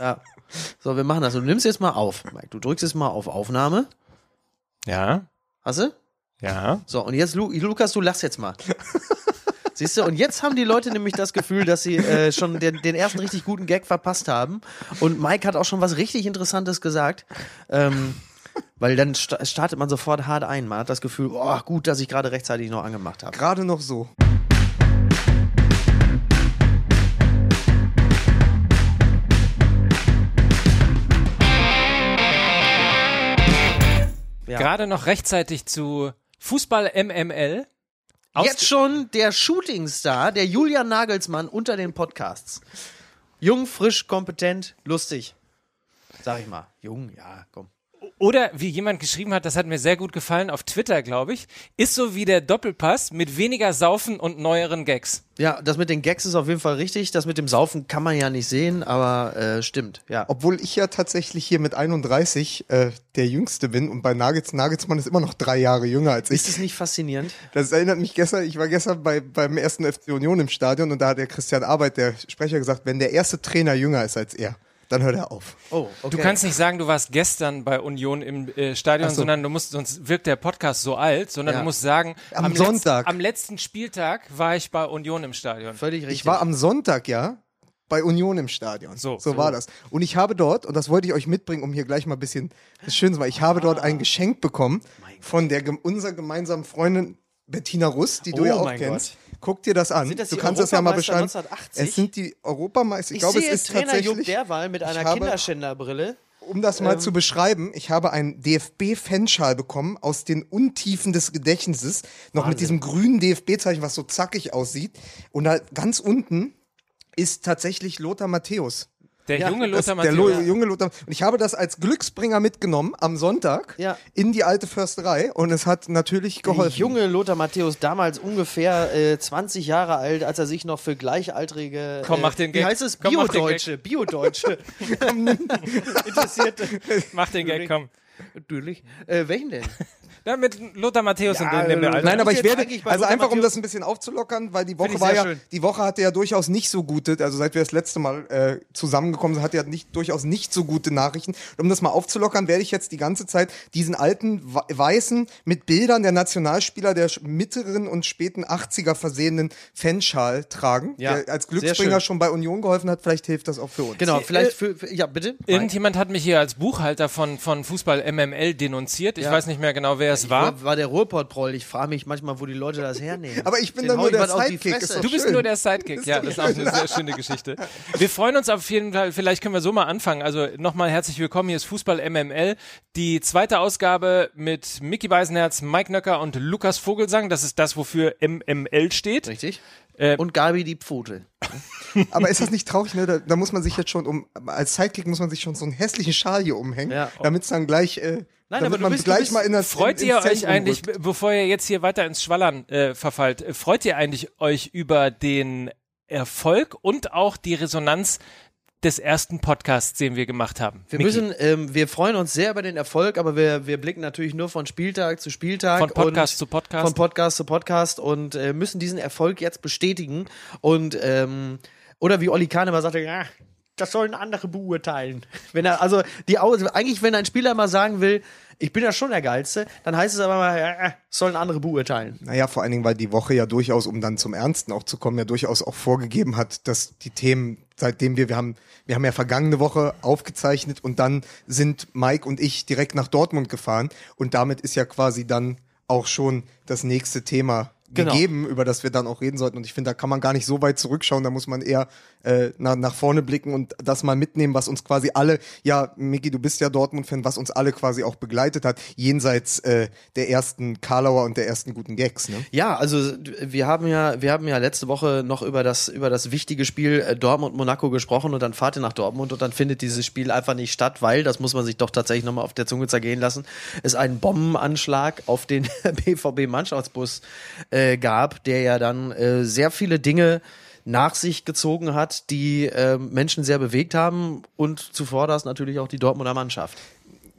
Ja. So, wir machen das. Du nimmst jetzt mal auf, Mike. Du drückst jetzt mal auf Aufnahme. Ja, Hast du? ja. So, und jetzt, Lu Lukas, du lachst jetzt mal. Siehst du, und jetzt haben die Leute nämlich das Gefühl, dass sie äh, schon den, den ersten richtig guten Gag verpasst haben. Und Mike hat auch schon was richtig Interessantes gesagt. Ähm, weil dann sta startet man sofort hart ein. Man hat das Gefühl, oh, gut, dass ich gerade rechtzeitig noch angemacht habe. Gerade noch so. Gerade noch rechtzeitig zu Fußball MML. Jetzt schon der Shootingstar, der Julian Nagelsmann unter den Podcasts. Jung, frisch, kompetent, lustig. Sag ich mal. Jung, ja, komm. Oder wie jemand geschrieben hat, das hat mir sehr gut gefallen auf Twitter, glaube ich, ist so wie der Doppelpass mit weniger Saufen und neueren Gags. Ja, das mit den Gags ist auf jeden Fall richtig. Das mit dem Saufen kann man ja nicht sehen, aber äh, stimmt, ja. Obwohl ich ja tatsächlich hier mit 31 äh, der Jüngste bin und bei Nagels, Nagelsmann ist immer noch drei Jahre jünger als ich. Ist es nicht faszinierend? Das erinnert mich gestern, ich war gestern bei, beim ersten FC Union im Stadion und da hat der Christian Arbeit, der Sprecher, gesagt, wenn der erste Trainer jünger ist als er, dann hört er auf. Oh, okay. Du kannst nicht sagen, du warst gestern bei Union im äh, Stadion, so. sondern du musst, sonst wirkt der Podcast so alt, sondern Ja. du musst sagen, Am letz- Sonntag. am letzten Spieltag war ich bei Union im Stadion. Völlig richtig. Ich war am Sonntag, ja, bei Union im Stadion. So. so war das. Und ich habe dort, und das wollte ich euch mitbringen, um hier gleich mal ein bisschen das Schöne zu machen, ich habe dort ein Geschenk bekommen von der unserer gemeinsamen Freundin Bettina Russ, die du Oh ja auch mein kennst. Guck dir das an. Sind das du kannst das ja mal beschreiben. 1980? Es sind die Europameister. Ich, ich glaube, sehe es ist Trainer Jupp tatsächlich. Derwal mit einer habe, Kinderschänderbrille. um das mal Ähm. zu beschreiben, ich habe einen DFB-Fanschal bekommen aus den Untiefen des Gedächtnisses, noch mit diesem grünen DFB-Zeichen, was so zackig aussieht. Und da ganz unten ist tatsächlich Lothar Matthäus. Der Ja, junge Das, Lothar der Matthäus. Lo junge Lothar. Und ich habe das als Glücksbringer mitgenommen am Sonntag Ja. in die alte Försterei und es hat natürlich geholfen. Der junge Lothar Matthäus, damals ungefähr äh, 20 Jahre alt, als er sich noch für Gleichaltrige. Komm, äh, mach den Wie Gag. heißt es? Komm, Biodeutsche. Biodeutsche. Interessierte. Mach den Gag, komm. Natürlich. Äh, welchen denn? Ja, mit Lothar Matthäus und Ja, dem, dem äh, Alter. Nein, aber ich werde, also einfach um das ein bisschen aufzulockern, weil die Woche war ja, schön. die Woche hatte ja durchaus nicht so gute, also seit wir das letzte Mal äh, zusammengekommen sind, hat ja nicht, durchaus nicht so gute Nachrichten. Und um das mal aufzulockern, werde ich jetzt die ganze Zeit diesen alten, weißen, mit Bildern der Nationalspieler der mittleren und späten 80er versehenen Fanschal tragen, Ja, der als Glücksbringer schon bei Union geholfen hat. Vielleicht hilft das auch für uns. Genau, vielleicht für, für. Ja, bitte. Irgendjemand hat mich hier als Buchhalter von, von Fußball MML denunziert. Ich Ja. weiß nicht mehr genau, wer es war. War, war der Ruhrpott-Proll. Ich frage mich manchmal, wo die Leute das hernehmen. Aber ich bin Den dann nur der Sidekick, Du bist schön. nur der Sidekick. Ja, das ist auch eine sehr schöne Geschichte. Wir freuen uns auf jeden Fall, vielleicht können wir so mal anfangen. Also nochmal herzlich willkommen. Hier ist Fußball MML. Die zweite Ausgabe mit Mickey Beisenherz, Mike Nöcker und Lukas Vogelsang. Das ist das, wofür MML steht. Richtig. Äh, Und Gabi die Pfote. Aber ist das nicht traurig, ne? Da, da muss man sich jetzt schon um, als Sidekick muss man sich schon so einen hässlichen Schal hier umhängen, Ja. damit es dann gleich, äh, damit aber du man bist- du gleich bist- mal in das Freut in, ihr euch eigentlich, rückt. be- bevor ihr jetzt hier weiter ins Schwallern äh, verfallt, äh, freut ihr eigentlich euch über den Erfolg und auch die Resonanz des ersten Podcasts, den wir gemacht haben? Wir Micky. müssen, ähm, wir freuen uns sehr über den Erfolg, aber wir, wir blicken natürlich nur von Spieltag zu Spieltag. Von Podcast und zu Podcast. Von Podcast zu Podcast und äh, müssen diesen Erfolg jetzt bestätigen. Und, ähm, oder wie Olli Kahn immer sagte, ja, das sollen andere beurteilen. Wenn er, also, die, eigentlich, wenn ein Spieler mal sagen will, ich bin ja schon der Geilste, dann heißt es aber mal, ja, sollen andere beurteilen. Naja, vor allen Dingen, weil die Woche ja durchaus, um dann zum Ernsten auch zu kommen, ja durchaus auch vorgegeben hat, dass die Themen, seitdem wir, wir haben, wir haben ja vergangene Woche aufgezeichnet und dann sind Mike und ich direkt nach Dortmund gefahren und damit ist ja quasi dann auch schon das nächste Thema Genau. gegeben, über das wir dann auch reden sollten. Und ich finde, da kann man gar nicht so weit zurückschauen, da muss man eher äh, nach, nach vorne blicken und das mal mitnehmen, was uns quasi alle, ja, Miki, du bist ja Dortmund-Fan, was uns alle quasi auch begleitet hat, jenseits äh, der ersten Karlauer und der ersten guten Gags. Ne? Ja, also wir haben ja, wir haben ja letzte Woche noch über das über das wichtige Spiel äh, Dortmund Monaco gesprochen und dann fahrt ihr nach Dortmund und dann findet dieses Spiel einfach nicht statt, weil das muss man sich doch tatsächlich nochmal auf der Zunge zergehen lassen. Es einen Bombenanschlag auf den BVB Mannschaftsbus äh, gab, der ja dann äh, sehr viele Dinge nach sich gezogen hat, die äh, Menschen sehr bewegt haben und zuvor das natürlich auch die Dortmunder Mannschaft.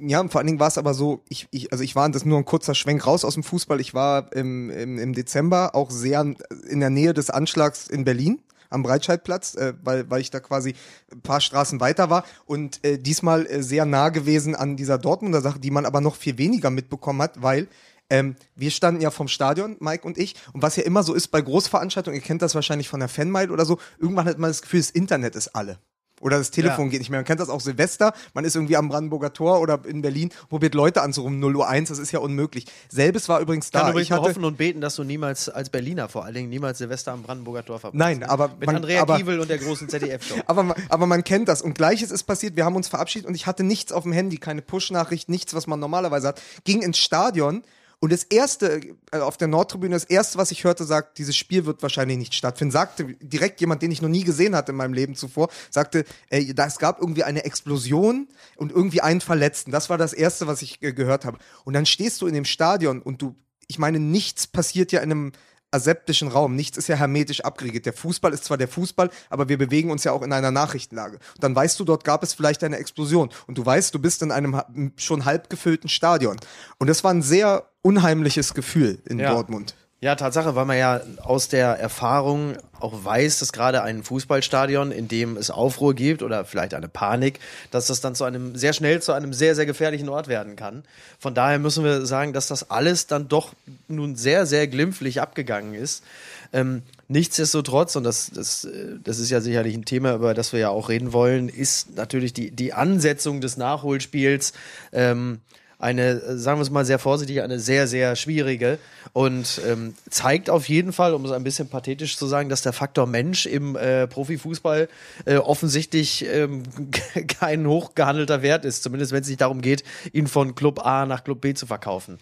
Ja, vor allen Dingen war es aber so, ich, ich, also ich war, das nur ein kurzer Schwenk raus aus dem Fußball, ich war im, im, im Dezember auch sehr in der Nähe des Anschlags in Berlin. am Breitscheidplatz, äh, weil, weil ich da quasi ein paar Straßen weiter war und äh, diesmal äh, sehr nah gewesen an dieser Dortmunder Sache, die man aber noch viel weniger mitbekommen hat, weil ähm, wir standen ja vom Stadion, Mike und ich, und was ja immer so ist bei Großveranstaltungen, ihr kennt das wahrscheinlich von der Fanmile oder so, irgendwann hat man das Gefühl, das Internet ist alle. Oder das Telefon Ja. geht nicht mehr. Man kennt das auch Silvester, man ist irgendwie am Brandenburger Tor oder in Berlin, probiert Leute anzurufen, 0 Uhr 1, das ist ja unmöglich. Selbes war übrigens kann da. übrigens Ich hatte, hoffen und beten, dass du niemals als Berliner vor allen Dingen niemals Silvester am Brandenburger Tor verbringst. Nein, aber mit man- Andrea aber- Kiewel und der großen ZDF-Show. aber, man- aber man kennt das. Und gleiches ist passiert, wir haben uns verabschiedet und ich hatte nichts auf dem Handy, keine Push-Nachricht, nichts, was man normalerweise hat. Ging ins Stadion und das erste, äh, auf der Nordtribüne, das erste, was ich hörte, sagt, dieses Spiel wird wahrscheinlich nicht stattfinden. Sagte direkt jemand, den ich noch nie gesehen hatte in meinem Leben zuvor, sagte, äh, da, es gab irgendwie eine Explosion und irgendwie einen Verletzten. Das war das erste, was ich äh, gehört habe. Und dann stehst du in dem Stadion und du, ich meine, nichts passiert ja in einem aseptischen Raum. Nichts ist ja hermetisch abgeriegelt. Der Fußball ist zwar der Fußball, aber wir bewegen uns ja auch in einer Nachrichtenlage. Und dann weißt du, dort gab es vielleicht eine Explosion. Und du weißt, du bist in einem schon halb gefüllten Stadion. Und das war ein sehr unheimliches Gefühl in Ja. Dortmund. Ja, Tatsache, weil man ja aus der Erfahrung auch weiß, dass gerade ein Fußballstadion, in dem es Aufruhr gibt oder vielleicht eine Panik, dass das dann zu einem sehr schnell zu einem sehr, sehr gefährlichen Ort werden kann. Von daher müssen wir sagen, dass das alles dann doch nun sehr, sehr glimpflich abgegangen ist. Ähm, nichtsdestotrotz, und das, das, das ist ja sicherlich ein Thema, über das wir ja auch reden wollen, ist natürlich die, die Ansetzung des Nachholspiels. Ähm, eine, äh, sagen wir es mal sehr vorsichtig, eine sehr, sehr schwierige und ähm, zeigt auf jeden Fall, um es ein bisschen pathetisch zu sagen, dass der Faktor Mensch im äh, Profifußball äh, offensichtlich ähm, kein hochgehandelter Wert ist, zumindest wenn es nicht darum geht, ihn von Club A nach Club B zu verkaufen.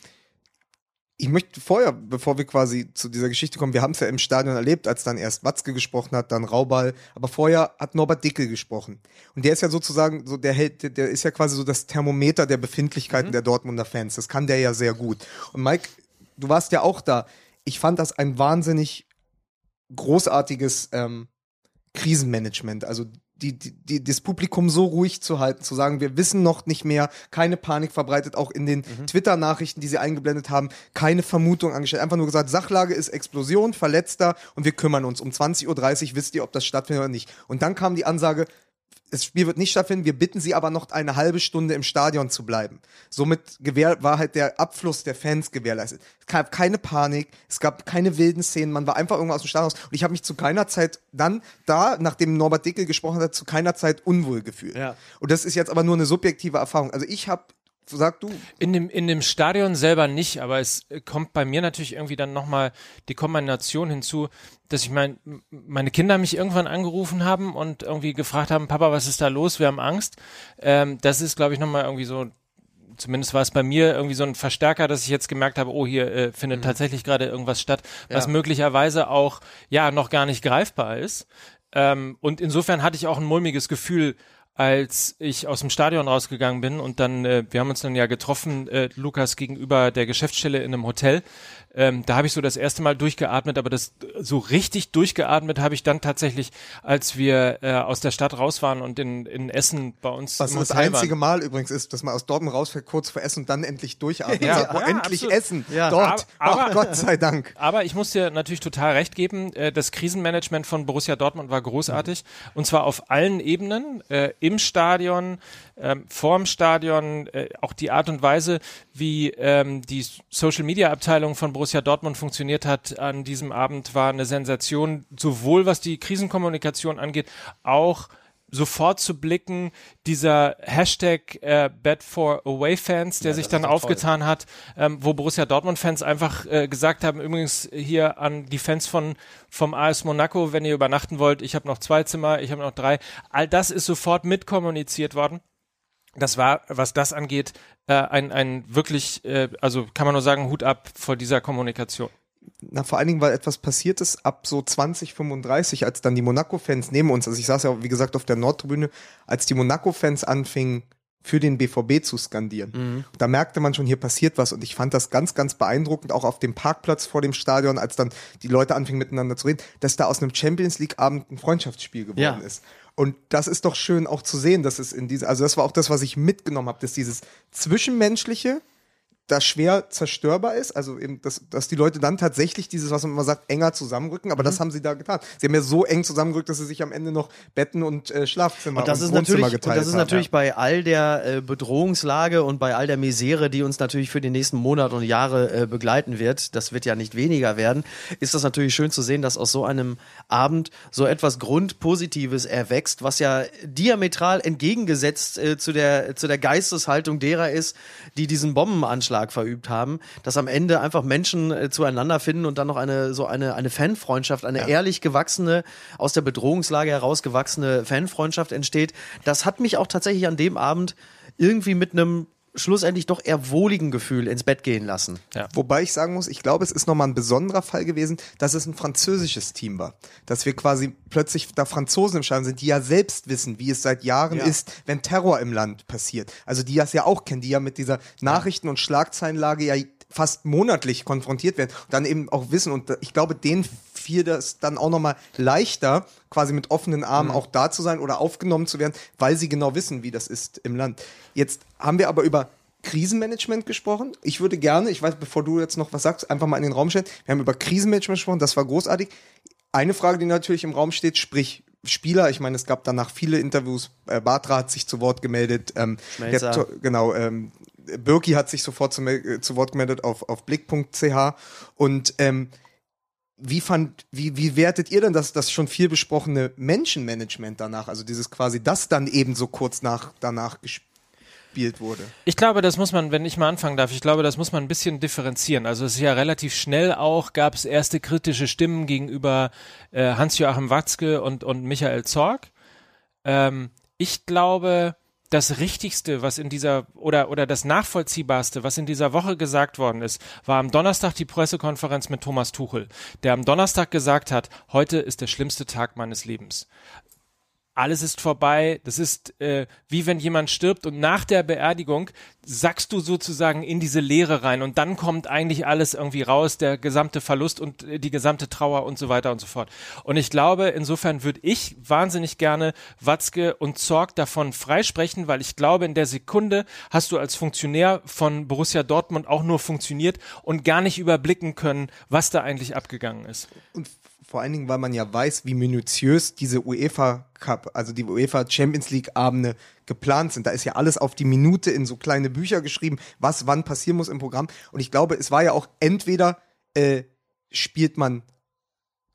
Ich möchte vorher, bevor wir quasi zu dieser Geschichte kommen, wir haben es ja im Stadion erlebt, als dann erst Watzke gesprochen hat, dann Rauball, aber vorher hat Norbert Dickel gesprochen. Und der ist ja sozusagen so, der hält, der- ist ja quasi so das Thermometer der Befindlichkeiten der Dortmunder Fans. Das kann der ja sehr gut. Und Mike, du warst ja auch da. Ich fand das ein wahnsinnig großartiges ähm, Krisenmanagement. Also die, die, das Publikum so ruhig zu halten, zu sagen, wir wissen noch nicht mehr, keine Panik verbreitet, auch in den Twitter-Nachrichten, die sie eingeblendet haben, keine Vermutung angestellt. Einfach nur gesagt, Sachlage ist Explosion, Verletzter und wir kümmern uns. Um 20.30 Uhr wisst ihr, ob das stattfindet oder nicht. Und dann kam die Ansage, das Spiel wird nicht stattfinden, wir bitten sie aber noch eine halbe Stunde im Stadion zu bleiben. Somit war halt der Abfluss der Fans gewährleistet. Es gab keine Panik, es gab keine wilden Szenen, man war einfach irgendwo aus dem Stadion raus. Und ich habe mich zu keiner Zeit dann da, nachdem Norbert Dickel gesprochen hat, zu keiner Zeit unwohl gefühlt. Ja. Und das ist jetzt aber nur eine subjektive Erfahrung. Also ich habe, sag du, In dem, in dem Stadion selber nicht, aber es äh, kommt bei mir natürlich irgendwie dann nochmal die Kombination hinzu, dass ich mein, meine Kinder mich irgendwann angerufen haben und irgendwie gefragt haben, Papa, was ist da los? Wir haben Angst. Ähm, das ist, glaube ich, nochmal irgendwie so, zumindest war es bei mir irgendwie so ein Verstärker, dass ich jetzt gemerkt habe, oh, hier äh, findet tatsächlich gerade irgendwas statt, was Ja. möglicherweise auch, ja, noch gar nicht greifbar ist. Ähm, und insofern hatte ich auch ein mulmiges Gefühl, als ich aus dem Stadion rausgegangen bin und dann, äh, wir haben uns dann ja getroffen, äh, Lukas gegenüber der Geschäftsstelle in einem Hotel. Ähm, da habe ich so das erste Mal durchgeatmet, aber das so richtig durchgeatmet habe ich dann tatsächlich, als wir äh, aus der Stadt raus waren und in, in Essen bei uns was das einzige waren. Mal übrigens ist, dass man aus Dortmund rausfährt, kurz vor Essen und dann endlich durchatmet. Ja, boah, ja, endlich absolut. Essen. Ja. Dort. Aber- Ach Gott sei Dank. Aber ich muss dir natürlich total recht geben, äh, das Krisenmanagement von Borussia Dortmund war großartig. Und zwar auf allen Ebenen, äh, im Stadion, ähm, vorm Stadion, äh, auch die Art und Weise, wie ähm, die Social-Media-Abteilung von Borussia Dortmund funktioniert hat an diesem Abend, war eine Sensation, sowohl was die Krisenkommunikation angeht, auch sofort zu blicken, dieser Hashtag äh, Bad for Away Fans, der sich das dann doch toll. aufgetan hat, ähm, wo Borussia Dortmund-Fans einfach äh, gesagt haben, übrigens hier an die Fans von vom AS Monaco, wenn ihr übernachten wollt, ich habe noch zwei Zimmer, ich habe noch drei. All das ist sofort mitkommuniziert worden. Das war, was das angeht, äh, ein, ein wirklich, äh, also kann man nur sagen, Hut ab vor dieser Kommunikation. Na, vor allen Dingen, weil etwas passiert ist ab so 2035, als dann die Monaco-Fans neben uns, also ich saß ja, wie gesagt, auf der Nordtribüne, als die Monaco-Fans anfingen, für den BVB zu skandieren. Da merkte man schon, hier passiert was und ich fand das ganz, ganz beeindruckend, auch auf dem Parkplatz vor dem Stadion, als dann die Leute anfingen miteinander zu reden, dass da aus einem Champions League-Abend ein Freundschaftsspiel geworden Ja. ist. Und das ist doch schön auch zu sehen, dass es in diese, also das war auch das, was ich mitgenommen habe, dass dieses Zwischenmenschliche, da schwer zerstörbar ist, also eben, dass, dass die Leute dann tatsächlich dieses, was man immer sagt, enger zusammenrücken, aber mhm. das haben sie da getan. Sie haben ja so eng zusammengerückt, dass sie sich am Ende noch Betten und äh, Schlafzimmer und, das und ist natürlich, geteilt Und das ist haben. natürlich ja. bei all der äh, Bedrohungslage und bei all der Misere, die uns natürlich für die nächsten Monate und Jahre äh, begleiten wird, das wird ja nicht weniger werden, ist das natürlich schön zu sehen, dass aus so einem Abend so etwas Grundpositives erwächst, was ja diametral entgegengesetzt äh, zu, der, zu der Geisteshaltung derer ist, die diesen Bombenanschlag verübt haben, dass am Ende einfach Menschen äh, zueinander finden und dann noch eine so eine, eine Fanfreundschaft, eine ja. ehrlich gewachsene, aus der Bedrohungslage heraus gewachsene Fanfreundschaft entsteht. Das hat mich auch tatsächlich an dem Abend irgendwie mit einem schlussendlich doch eher wohligen Gefühl ins Bett gehen lassen. Ja. Wobei ich sagen muss, ich glaube, es ist nochmal ein besonderer Fall gewesen, dass es ein französisches Team war. Dass wir quasi plötzlich da Franzosen im Stadion sind, die ja selbst wissen, wie es seit Jahren ja. ist, wenn Terror im Land passiert. Also die das ja auch kennen, die ja mit dieser Nachrichten- und Schlagzeilenlage ja fast monatlich konfrontiert werden und dann eben auch wissen und ich glaube, denen fiel das dann auch nochmal leichter, quasi mit offenen Armen mhm. auch da zu sein oder aufgenommen zu werden, weil sie genau wissen, wie das ist im Land. Jetzt haben wir aber über Krisenmanagement gesprochen. Ich würde gerne, ich weiß, bevor du jetzt noch was sagst, einfach mal in den Raum stellen. Wir haben über Krisenmanagement gesprochen, das war großartig. Eine Frage, die natürlich im Raum steht, sprich Spieler, ich meine, es gab danach viele Interviews, äh, Bartra hat sich zu Wort gemeldet, ähm, der, genau, ähm, Birki hat sich sofort zu, äh, zu Wort gemeldet auf, auf blick.ch und ähm, wie fand, wie, wie wertet ihr denn das, das schon viel besprochene Menschenmanagement danach? Also dieses quasi das dann eben so kurz nach, danach gespielt wurde. Ich glaube, das muss man, wenn ich mal anfangen darf, ich glaube, das muss man ein bisschen differenzieren. Also es ist ja relativ schnell auch, gab es erste kritische Stimmen gegenüber äh, Hans-Joachim Watzke und, und Michael Zorg. Ähm, ich glaube, das Richtigste, was in dieser oder oder das Nachvollziehbarste, was in dieser Woche gesagt worden ist, war am Donnerstag die Pressekonferenz mit Thomas Tuchel, der am Donnerstag gesagt hat, heute ist der schlimmste Tag meines Lebens alles ist vorbei. Das ist äh, wie wenn jemand stirbt und nach der Beerdigung sackst du sozusagen in diese Leere rein und dann kommt eigentlich alles irgendwie raus, der gesamte Verlust und äh, die gesamte Trauer und so weiter und so fort. Und ich glaube, insofern würde ich wahnsinnig gerne Watzke und Zorg davon freisprechen, weil ich glaube, in der Sekunde hast du als Funktionär von Borussia Dortmund auch nur funktioniert und gar nicht überblicken können, was da eigentlich abgegangen ist. Und vor allen Dingen, weil man ja weiß, wie minutiös diese UEFA Cup, also die UEFA Champions League Abende geplant sind. Da ist ja alles auf die Minute in so kleine Bücher geschrieben, was wann passieren muss im Programm. Und ich glaube, es war ja auch entweder äh, spielt man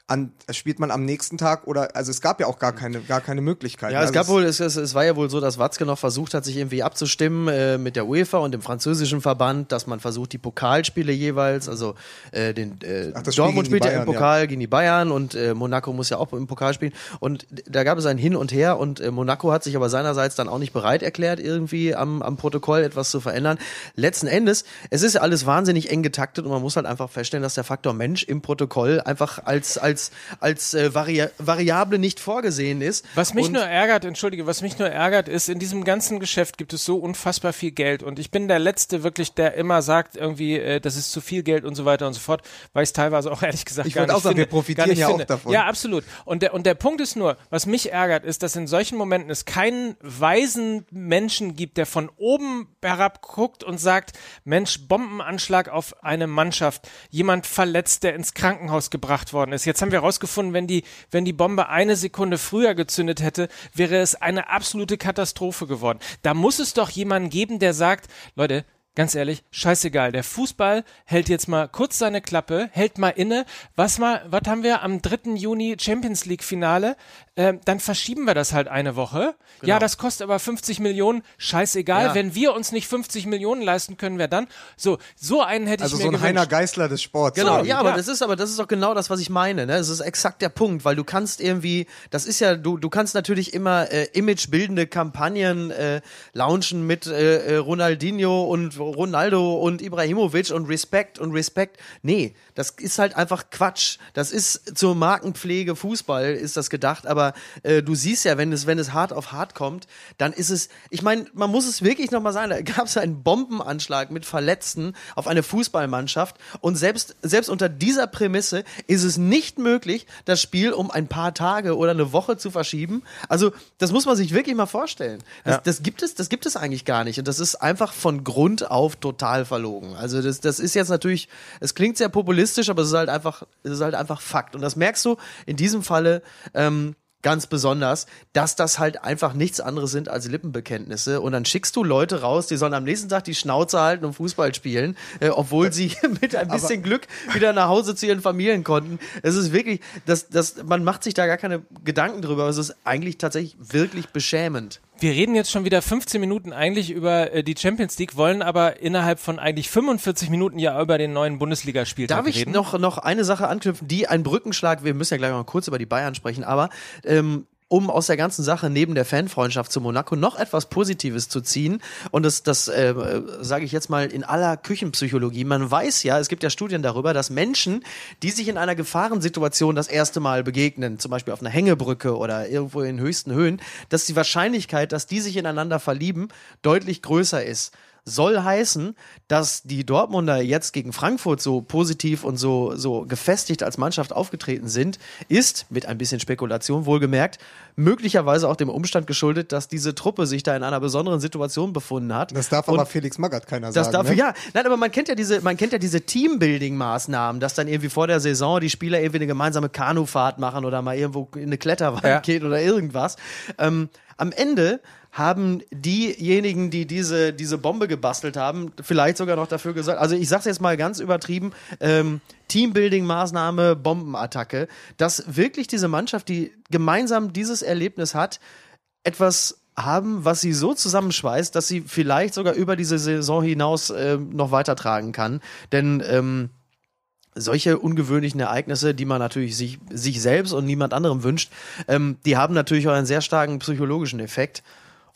an, spielt man am nächsten Tag oder also es gab ja auch gar keine gar keine Möglichkeit. Ja, es also gab wohl es, es, es war ja wohl so, dass Watzke noch versucht hat, sich irgendwie abzustimmen äh, mit der UEFA und dem französischen Verband, dass man versucht die Pokalspiele jeweils, also äh, den äh, Ach, Dortmund spielt ja im Pokal ja. gegen die Bayern und äh, Monaco muss ja auch im Pokal spielen und da gab es ein Hin und Her und äh, Monaco hat sich aber seinerseits dann auch nicht bereit erklärt irgendwie am am Protokoll etwas zu verändern. Letzten Endes, es ist ja alles wahnsinnig eng getaktet und man muss halt einfach feststellen, dass der Faktor Mensch im Protokoll einfach als als als, als äh, Vari Variable nicht vorgesehen ist. Was mich und nur ärgert, entschuldige, was mich nur ärgert, ist, in diesem ganzen Geschäft gibt es so unfassbar viel Geld und ich bin der Letzte wirklich, der immer sagt, irgendwie, äh, das ist zu viel Geld und so weiter und so fort, weil ich es teilweise auch ehrlich gesagt ich gar nicht auch sagen, finde, wir profitieren ja finde. auch davon. Ja, absolut. Und der, und der Punkt ist nur, was mich ärgert, ist, dass in solchen Momenten es keinen weisen Menschen gibt, der von oben herab guckt und sagt, Mensch, Bombenanschlag auf eine Mannschaft, jemand verletzt, der ins Krankenhaus gebracht worden ist. Jetzt haben wir herausgefunden, wenn die, wenn die Bombe eine Sekunde früher gezündet hätte, wäre es eine absolute Katastrophe geworden. Da muss es doch jemanden geben, der sagt, Leute, Ganz ehrlich, scheißegal. Der Fußball hält jetzt mal kurz seine Klappe, hält mal inne. Was mal, was haben wir am 3. Juni Champions League Finale? Ähm, dann verschieben wir das halt eine Woche. Genau. Ja, das kostet aber 50 Millionen. Scheißegal. Ja. Wenn wir uns nicht 50 Millionen leisten können, wer dann? So, so einen hätte also ich mir Also so ein Heiner Geißler des Sports. Genau, ja, ja, aber das ist aber das ist doch genau das, was ich meine. Ne? Das ist exakt der Punkt, weil du kannst irgendwie, das ist ja, du du kannst natürlich immer äh, imagebildende Kampagnen äh, launchen mit äh, äh Ronaldinho und Ronaldo und Ibrahimovic und Respekt und Respekt. Nee, das ist halt einfach Quatsch. Das ist zur Markenpflege Fußball ist das gedacht, aber äh, du siehst ja, wenn es wenn es hart auf hart kommt, dann ist es, ich meine, man muss es wirklich nochmal sagen, da gab es einen Bombenanschlag mit Verletzten auf eine Fußballmannschaft und selbst selbst unter dieser Prämisse ist es nicht möglich, das Spiel um ein paar Tage oder eine Woche zu verschieben. Also, das muss man sich wirklich mal vorstellen. Das, ja. das gibt es, das gibt es eigentlich gar nicht und das ist einfach von Grund auf total verlogen. Also das, das ist jetzt natürlich, es klingt sehr populistisch, aber es ist halt einfach, es ist halt einfach Fakt. Und das merkst du in diesem Falle ähm, ganz besonders, dass das halt einfach nichts anderes sind als Lippenbekenntnisse. Und dann schickst du Leute raus, die sollen am nächsten Tag die Schnauze halten und Fußball spielen, äh, obwohl sie mit ein bisschen Glück wieder nach Hause zu ihren Familien konnten. Es ist wirklich, das, das, man macht sich da gar keine Gedanken drüber, aber es ist eigentlich tatsächlich wirklich beschämend. Wir reden jetzt schon wieder 15 Minuten eigentlich über äh, die Champions League, wollen aber innerhalb von eigentlich 45 Minuten ja über den neuen Bundesligaspieltag Darf ich reden. noch, noch eine Sache anknüpfen, die ein Brückenschlag, wir müssen ja gleich mal kurz über die Bayern sprechen, aber ähm, um aus der ganzen Sache neben der Fanfreundschaft zu Monaco noch etwas Positives zu ziehen. Und das, das äh, sage ich jetzt mal in aller Küchenpsychologie. Man weiß ja, es gibt ja Studien darüber, dass Menschen, die sich in einer Gefahrensituation das erste Mal begegnen, zum Beispiel auf einer Hängebrücke oder irgendwo in höchsten Höhen, dass die Wahrscheinlichkeit, dass die sich ineinander verlieben, deutlich größer ist soll heißen, dass die Dortmunder jetzt gegen Frankfurt so positiv und so, so gefestigt als Mannschaft aufgetreten sind, ist, mit ein bisschen Spekulation wohlgemerkt, möglicherweise auch dem Umstand geschuldet, dass diese Truppe sich da in einer besonderen Situation befunden hat. Das darf und aber Felix Magath keiner das sagen. darf, ne? ja, nein, aber man kennt ja diese, man kennt ja diese Teambuilding-Maßnahmen, dass dann irgendwie vor der Saison die Spieler irgendwie eine gemeinsame Kanufahrt machen oder mal irgendwo in eine Kletterwand Ja. geht oder irgendwas. Ähm, am Ende haben diejenigen, die diese, diese Bombe gebastelt haben, vielleicht sogar noch dafür gesorgt. Also ich sag's jetzt mal ganz übertrieben, ähm, Teambuilding-Maßnahme, Bombenattacke, dass wirklich diese Mannschaft, die gemeinsam dieses Erlebnis hat, etwas haben, was sie so zusammenschweißt, dass sie vielleicht sogar über diese Saison hinaus ähm, noch weitertragen kann. Denn ähm, solche ungewöhnlichen Ereignisse, die man natürlich sich, sich selbst und niemand anderem wünscht, ähm, die haben natürlich auch einen sehr starken psychologischen Effekt.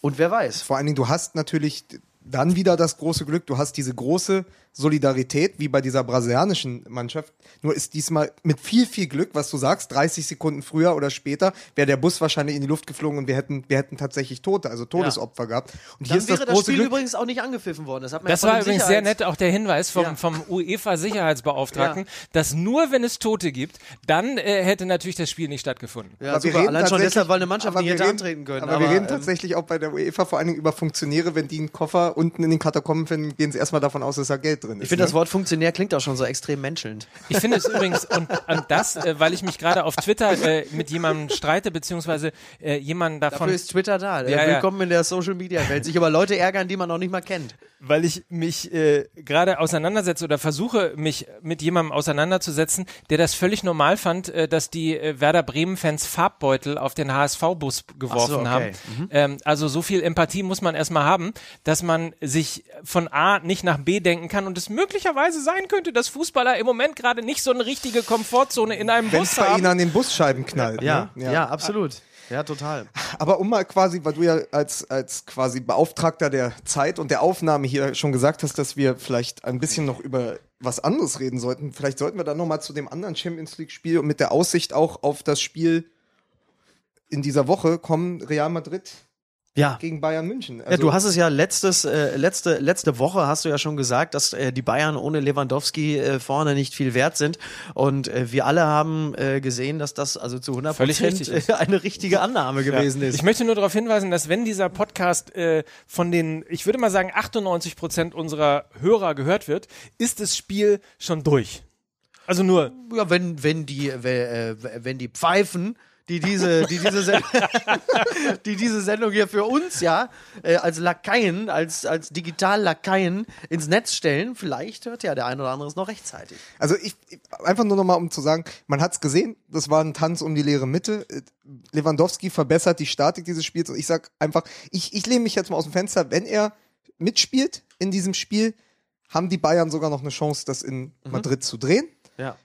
Und wer weiß. Vor allen Dingen, du hast natürlich dann wieder das große Glück, du hast diese große Solidarität, wie bei dieser brasilianischen Mannschaft. Nur ist diesmal mit viel, viel Glück, was du sagst, 30 Sekunden früher oder später wäre der Bus wahrscheinlich in die Luft geflogen und wir hätten, wir hätten tatsächlich Tote, also Todesopfer gehabt. Und Dann hier ist wäre das das, große Spiel Glück. übrigens auch nicht angepfiffen worden. Das, hat man Das ja war übrigens sehr nett, auch der Hinweis vom, Ja. vom UEFA-Sicherheitsbeauftragten, dass nur wenn es Tote gibt, dann äh, hätte natürlich das Spiel nicht stattgefunden. Ja, Aber wir super. reden Allein schon deshalb, weil eine Mannschaft aber nicht hätte reden- antreten können. Aber, wir reden ähm, tatsächlich auch bei der UEFA vor allen Dingen über Funktionäre, wenn die einen Koffer unten in den Katakomben finden, gehen sie erstmal davon aus, dass da Geld drin ist. Ich finde, ne? das Wort Funktionär klingt auch schon so extrem menschelnd. Ich finde es übrigens, und, und das, äh, weil ich mich gerade auf Twitter äh, mit jemandem streite, beziehungsweise äh, jemanden davon, Dafür ist Twitter da. Ja, ja. Willkommen in der Social-Media-Welt. Sich über Leute ärgern, die man noch nicht mal kennt. Weil ich mich äh, gerade auseinandersetze oder versuche, mich mit jemandem auseinanderzusetzen, der das völlig normal fand, äh, dass die äh, Werder Bremen-Fans Farbbeutel auf den HSV-Bus geworfen so, haben. okay. Mhm. Ähm, also so viel Empathie muss man erstmal haben, dass man sich von A nicht nach B denken kann und es möglicherweise sein könnte, dass Fußballer im Moment gerade nicht so eine richtige Komfortzone in einem wenn Bus es bei haben. ihnen an den Busscheiben knallt. Ja, ne? ja, absolut. Ja, total. Aber um mal quasi, weil du ja als, als quasi Beauftragter der Zeit und der Aufnahme hier schon gesagt hast, dass wir vielleicht ein bisschen noch über was anderes reden sollten. Vielleicht sollten wir dann nochmal zu dem anderen Champions League-Spiel und mit der Aussicht auch auf das Spiel in dieser Woche kommen Real Madrid Ja. gegen Bayern München. Ja, Also, du hast es ja letztes, äh, letzte, letzte Woche hast du ja schon gesagt, dass äh, die Bayern ohne Lewandowski äh, vorne nicht viel wert sind. Und äh, wir alle haben äh, gesehen, dass das also zu 100 Völlig Prozent richtig eine richtige Annahme gewesen Ja. ist. Ich möchte nur darauf hinweisen, dass wenn dieser Podcast äh, von den, ich würde mal sagen, 98 Prozent unserer Hörer gehört wird, ist das Spiel schon durch. Also nur, Ja, wenn, wenn die, äh, wenn die Pfeifen, die diese, die diese, Send die diese Sendung hier für uns ja äh, als Lakaien, als, als Digital-Lakaien ins Netz stellen, vielleicht hört ja der ein oder andere es noch rechtzeitig. Also ich, einfach nur nochmal, um zu sagen, man hat's gesehen, das war ein Tanz um die leere Mitte. Lewandowski verbessert die Statik dieses Spiels und ich sag einfach, ich, ich lehne mich jetzt mal aus dem Fenster, wenn er mitspielt in diesem Spiel, haben die Bayern sogar noch eine Chance, das in Madrid zu drehen. Ja.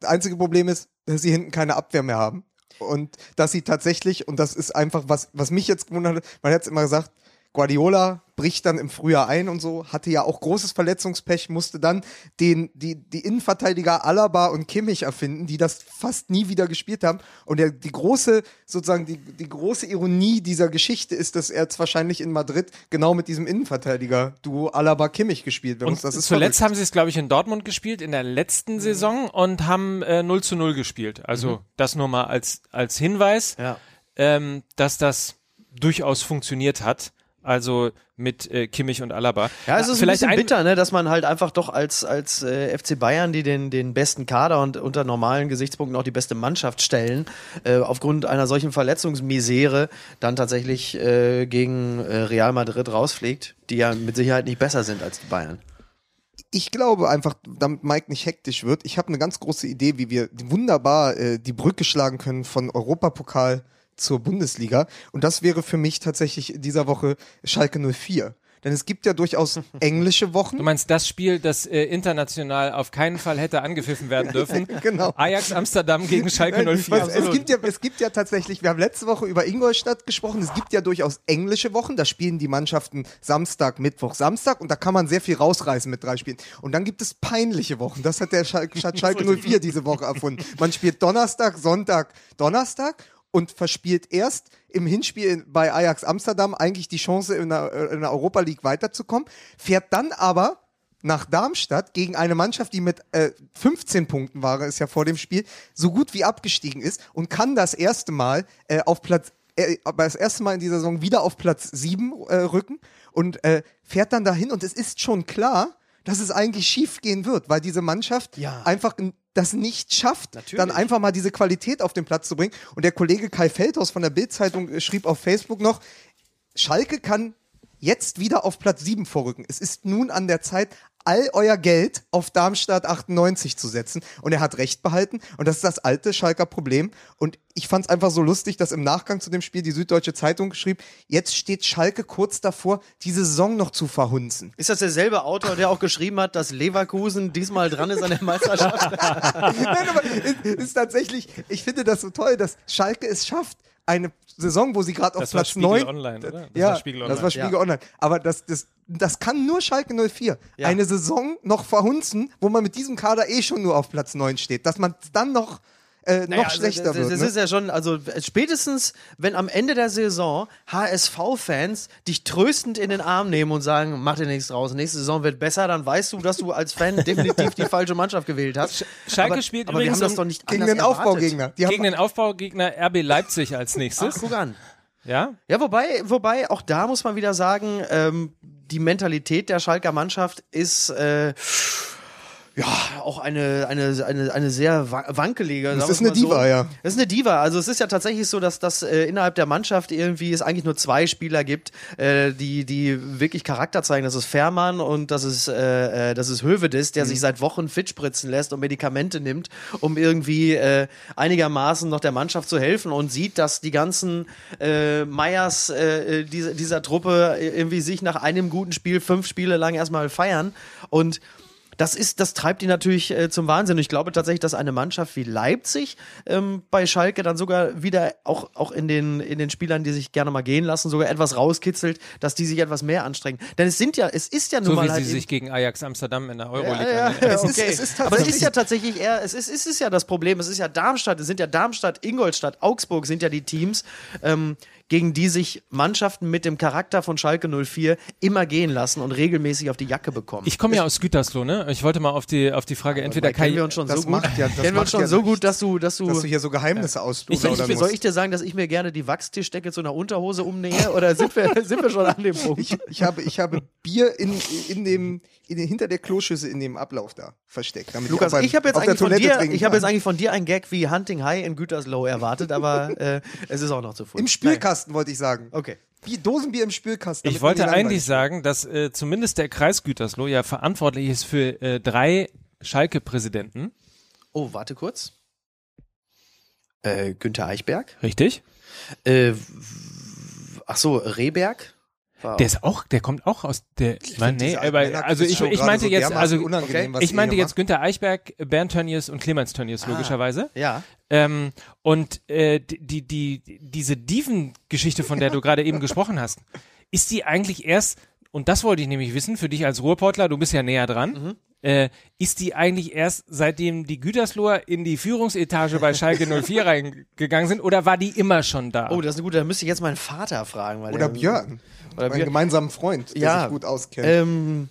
Das einzige Problem ist, dass sie hinten keine Abwehr mehr haben. Und dass sie tatsächlich, und das ist einfach, was, was mich jetzt gewundert hat, man hat es immer gesagt, Guardiola bricht dann im Frühjahr ein und so, hatte ja auch großes Verletzungspech, musste dann den, die, die Innenverteidiger Alaba und Kimmich erfinden, die das fast nie wieder gespielt haben. Und der, die große, sozusagen, die, die große Ironie dieser Geschichte ist, dass er jetzt wahrscheinlich in Madrid genau mit diesem Innenverteidiger-Duo Alaba-Kimmich gespielt wird. und das ist zuletzt verrückt. haben sie es, glaube ich, in Dortmund gespielt, in der letzten Saison und haben äh, 0 zu 0 gespielt. Also das nur mal als, als Hinweis, Ja. ähm, dass das durchaus funktioniert hat. Also mit äh, Kimmich und Alaba. Ja, es ist Vielleicht ein bisschen ein- bitter, ne, dass man halt einfach doch als, als äh, FC Bayern, die den, den besten Kader und unter normalen Gesichtspunkten auch die beste Mannschaft stellen, äh, aufgrund einer solchen Verletzungsmisere dann tatsächlich äh, gegen äh, Real Madrid rausfliegt, die ja mit Sicherheit nicht besser sind als die Bayern. ich glaube einfach, damit Mike nicht hektisch wird, ich habe eine ganz große Idee, wie wir wunderbar äh, die Brücke schlagen können von Europapokal zur Bundesliga. Und das wäre für mich tatsächlich in dieser Woche Schalke 04. Denn es gibt ja durchaus englische Wochen. Du meinst das Spiel, das äh, international auf keinen Fall hätte angepfiffen werden dürfen? Genau. Ajax Amsterdam gegen Schalke Nein, 04. was, es, gibt ja, es gibt ja tatsächlich, wir haben letzte Woche über Ingolstadt gesprochen, es gibt ja durchaus englische Wochen, da spielen die Mannschaften Samstag, Mittwoch, Samstag und da kann man sehr viel rausreißen mit drei Spielen. Und dann gibt es peinliche Wochen, das hat der Schal hat Schalke 04 diese Woche erfunden. Man spielt Donnerstag, Sonntag, Donnerstag und verspielt erst im Hinspiel in- bei Ajax Amsterdam eigentlich die Chance in der, äh, in der Europa League weiterzukommen, fährt dann aber nach Darmstadt gegen eine Mannschaft, die mit äh, 15 Punkten war, ist ja vor dem Spiel, so gut wie abgestiegen ist und kann das erste Mal äh, auf Platz, äh, aber das erste Mal in dieser Saison wieder auf Platz 7 äh, rücken und äh, fährt dann dahin und es ist schon klar, dass es eigentlich schief gehen wird, weil diese Mannschaft Ja. einfach das nicht schafft, Natürlich. dann einfach mal diese Qualität auf den Platz zu bringen. Und der Kollege Kai Feldhaus von der Bild-Zeitung äh, schrieb auf Facebook noch, Schalke kann jetzt wieder auf Platz 7 vorrücken. Es ist nun an der Zeit, all euer Geld auf Darmstadt 98 zu setzen. Und er hat recht behalten. Und das ist das alte Schalker Problem. Und ich fand es einfach so lustig, dass im Nachgang zu dem Spiel die Süddeutsche Zeitung schrieb, jetzt steht Schalke kurz davor, diese Saison noch zu verhunzen. Ist das derselbe Autor, der auch geschrieben hat, dass Leverkusen diesmal dran ist an der Meisterschaft? Nein, aber es ist tatsächlich, ich finde das so toll, dass Schalke es schafft, eine Saison, wo sie gerade auf Das war Platz Spiegel 9 Online, oder? Das ja, war Spiegel das Online. war Spiegel Ja. Online. Aber das, das, das kann nur Schalke 04. Ja. Eine Saison noch verhunzen, wo man mit diesem Kader eh schon nur auf Platz 9 steht. Dass man dann noch, äh, Naja, noch also schlechter das, wird. Das ne? ist ja schon, also spätestens, wenn am Ende der Saison HSV-Fans dich tröstend in den Arm nehmen und sagen, mach dir nichts draus, nächste Saison wird besser, dann weißt du, dass du als Fan definitiv die falsche Mannschaft gewählt hast. Schalke aber, spielt aber wir übrigens haben das doch nicht gegen den Aufbaugegner. Die haben, Gegen den Aufbaugegner RB Leipzig als nächstes. Ach, guck an. Ja? Ja, wobei, wobei, auch da muss man wieder sagen, ähm, die Mentalität der Schalker Mannschaft ist äh, ja auch eine, eine, eine, eine sehr wa- wankelige. Das ist eine so. Diva, ja. Das ist eine Diva. Also es ist ja tatsächlich so, dass das äh, innerhalb der Mannschaft irgendwie es eigentlich nur zwei Spieler gibt, äh, die, die wirklich Charakter zeigen. Das ist Fährmann und das ist, äh, äh, das ist Hövedes, Mhm. der sich seit Wochen fit spritzen lässt und Medikamente nimmt, um irgendwie äh, einigermaßen noch der Mannschaft zu helfen und sieht, dass die ganzen äh, Meyers äh, dieser, dieser Truppe irgendwie sich nach einem guten Spiel fünf Spiele lang erstmal feiern und das ist, das treibt die natürlich äh, zum Wahnsinn. Und ich glaube tatsächlich, dass eine Mannschaft wie Leipzig ähm, bei Schalke dann sogar wieder auch, auch in den, in den Spielern, die sich gerne mal gehen lassen, sogar etwas rauskitzelt, dass die sich etwas mehr anstrengen. Denn es sind ja, es ist ja nun So mal wie halt sie sich gegen Ajax Amsterdam in der Euroleague ja, ja, ja, Es ist- okay. es ist Aber es ist ja tatsächlich eher, es ist, es ist ja das Problem, es ist ja Darmstadt, es sind ja Darmstadt, Ingolstadt, Augsburg sind ja die Teams, ähm, gegen die sich Mannschaften mit dem Charakter von Schalke 04 immer gehen lassen und regelmäßig auf die Jacke bekommen. Ich komme ja aus Gütersloh, ne? Ich wollte mal auf die, auf die Frage entweder Dabei kennen Kai, wir uns schon so gut, ja- kennen wir uns schon ja so gut, dass du, dass du, dass du hier so Geheimnisse Ich- ausplaudern ich- musst. soll ich dir sagen, dass ich mir gerne die Wachstischdecke zu einer Unterhose umnähe oder sind wir, sind wir schon an dem Punkt? ich, ich, habe, ich habe Bier in, in dem, in, den- hinter der Kloschüssel in dem Ablauf da versteckt. Damit Lukas, beim- ich habe jetzt eigentlich von dir, ich habe kann. jetzt eigentlich von dir ein Gag wie Hunting High in Gütersloh erwartet, aber äh, es ist auch noch zu früh. Im Spülkasten wollte ich sagen. Okay. Wie Dosenbier im Spülkasten. ich wollte eigentlich sagen, dass äh, zumindest der Kreis Gütersloh ja verantwortlich ist für äh, drei Schalke-Präsidenten. Oh, warte kurz. Äh, Günther Eichberg. Richtig? Äh, ach so, Rehberg. War Der ist auch, der kommt auch aus der. Nein, nee, Diese alten aber also ich, ich meinte so jetzt, also ich meinte jetzt Günther Eichberg, Bernd Tönnies und Clemens Tönnies logischerweise. Ja. Ähm, und äh, die, die, die, diese Dieven-Geschichte, von der du gerade eben gesprochen hast, ist die eigentlich erst, und das wollte ich nämlich wissen, für dich als Ruhrportler, du bist ja näher dran, Mhm. Äh, ist die eigentlich erst seitdem die Gütersloher in die Führungsetage bei Schalke 04 reingegangen sind oder war die immer schon da? Oh, das ist eine gute, da müsste ich jetzt meinen Vater fragen. Weil Oder der, Björn. Oder Mein Björn. gemeinsamen Freund, der Ja. sich gut auskennt. Ähm,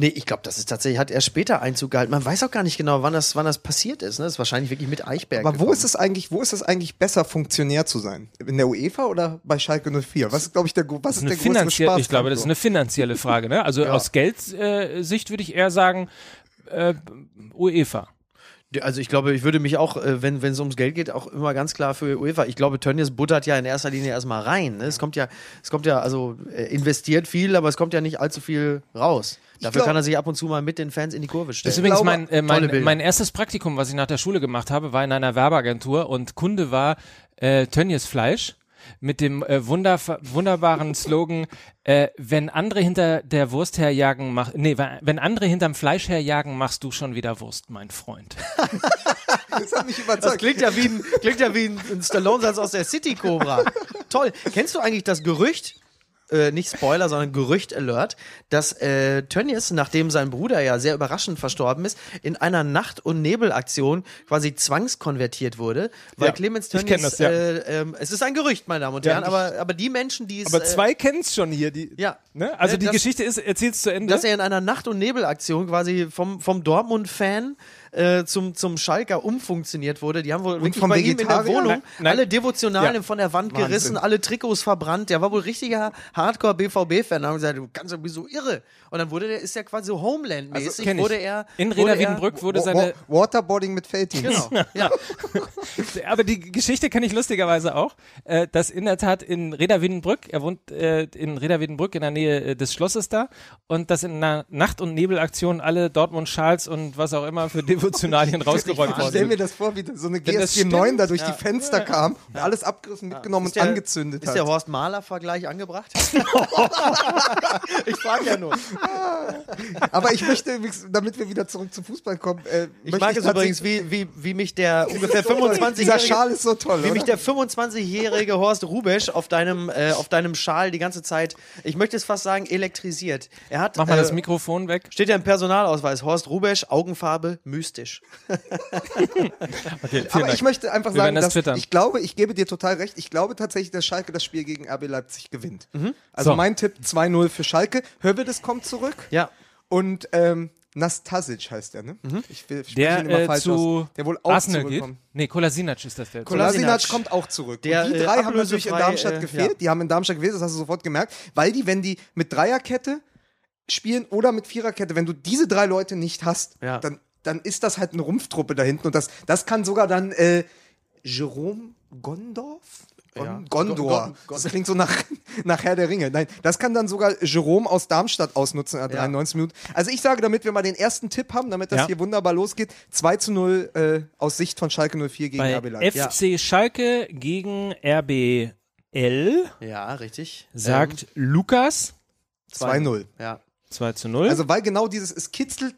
Nee, ich glaube, das ist tatsächlich, hat er später Einzug gehalten. Man weiß auch gar nicht genau, wann das, wann das passiert ist. Ne? Das ist wahrscheinlich wirklich mit Eichberg. Aber wo gekommen. ist es eigentlich, wo ist es eigentlich besser, Funktionär zu sein? In der UEFA oder bei Schalke 04? Was ist, glaube ich, der, was ist Eine der finanzielle, Spaß? ich glaube, das ist eine finanzielle Frage. Ne? Also aus Geldsicht würde ich eher sagen, äh, UEFA. Also ich glaube, ich würde mich auch, äh, wenn wenn es ums Geld geht, auch immer ganz klar für UEFA. Ich glaube, Tönnies buttert ja in erster Linie erstmal rein. Ne? Es kommt ja, es kommt ja, also äh, investiert viel, aber es kommt ja nicht allzu viel raus. Dafür glaub- kann er sich ab und zu mal mit den Fans in die Kurve Das stellen. ist übrigens mein, äh, mein, mein erstes Praktikum, was ich nach der Schule gemacht habe, war in einer Werbeagentur und Kunde war äh, Tönnies Fleisch mit dem äh, wunder, wunderbaren Slogan, äh, wenn andere hinter der Wurst herjagen, mach, nee, wenn andere hinterm Fleisch herjagen, machst du schon wieder Wurst, mein Freund. Das hat mich Das überzeugt. klingt ja wie ein, klingt ja wie ein, ein Stallone-Satz aus der City Cobra. Toll. Kennst du eigentlich das Gerücht, äh, nicht Spoiler, sondern Gerücht Alert, dass äh, Tönnies, nachdem sein Bruder ja sehr überraschend verstorben ist, in einer Nacht- und Nebelaktion quasi zwangskonvertiert wurde, weil Ja, Clemens Tönnies, das, ja. äh, ähm, es ist ein Gerücht, meine Damen und Ja, Herren, aber, aber die Menschen, die es, Aber äh, zwei kennen's schon hier, die, ja. ne? Also Äh, die das- Geschichte ist, erzähl's zu Ende. dass er in einer Nacht- und Nebelaktion quasi vom, vom Dortmund-Fan äh, zum, zum Schalker umfunktioniert wurde. Die haben wohl wirklich vom bei ihm in der Vegetarier? Wohnung Nein, nein. alle Devotionalien Ja. von der Wand Wahnsinn. gerissen, alle Trikots verbrannt. Der war wohl richtiger Hardcore-BVB-Fan. Da haben gesagt, du kannst doch so irre. Und dann wurde der, ist ja quasi so Homeland-mäßig, Also wurde er. in Reda Wiedenbrück wurde seine, Wa- Waterboarding mit Feldteams. Genau, ja. Aber die Geschichte kenne ich lustigerweise auch, äh, dass in der Tat in Reda Wiedenbrück, er wohnt äh, in Reda Wiedenbrück in der Nähe äh, des Schlosses da, und dass in einer Nacht- und Nebelaktion alle Dortmund-Schals und was auch immer für Devotionalien rausgeräumt Ich worden stell mir das vor, wie so eine Wenn das GSG 9 da durch die Fenster kam und alles abgerissen, mitgenommen Ist und der- angezündet Ist hat. der Horst Mahler-Vergleich angebracht? ich frage ja nur. Aber ich möchte damit wir wieder zurück zum Fußball kommen, äh, Ich mag es übrigens, wie, wie, wie mich der ungefähr 25 Dieser Schal ist so toll, Wie mich der 25-jährige Horst Rubesch auf deinem, äh, auf deinem Schal die ganze Zeit, ich möchte es fast sagen, elektrisiert. Er hat, Mach mal äh, das Mikrofon weg. steht ja im Personalausweis, Horst Rubesch, Augenfarbe, mystisch. Okay, Aber ich möchte einfach sagen, das dass twittern. ich glaube, ich gebe dir total recht, ich glaube tatsächlich, dass Schalke das Spiel gegen RB Leipzig gewinnt. Also So. mein Tipp 2-0 für Schalke. Hövedes kommt zurück Ja. und ähm, Nastasic heißt der, ne? Ich will, spreche der ihn immer äh, falsch zu aus. Der wohl auch Arsenal geht. zurückkommt. Nee, Kolasinac ist das der. Kolasinac. Kolasinac kommt auch zurück. Der, und die äh, drei haben natürlich in Darmstadt äh, gefehlt. ja. Die haben in Darmstadt gefehlt, das hast du sofort gemerkt, weil die, wenn die mit Dreierkette spielen oder mit Viererkette, wenn du diese drei Leute nicht hast, Ja. dann, dann ist das halt eine Rumpftruppe da hinten und das, das kann sogar dann äh, Jerome Gondorf? Gon Ja. Gondor. Gon- Gon- Das klingt so nach, nach Herr der Ringe. Nein, das kann dann sogar Jerome aus Darmstadt ausnutzen in der Ja. 93 Minuten. Also ich sage, damit wir mal den ersten Tipp haben, damit das Ja. hier wunderbar losgeht, 2 zu 0 äh, aus Sicht von Schalke 04 gegen Bei RB Leipzig. FC Schalke gegen RBL Ja, richtig. sagt Lukas Ähm, 2-0. Ja. 2 zu 0. Also weil genau dieses, es kitzelt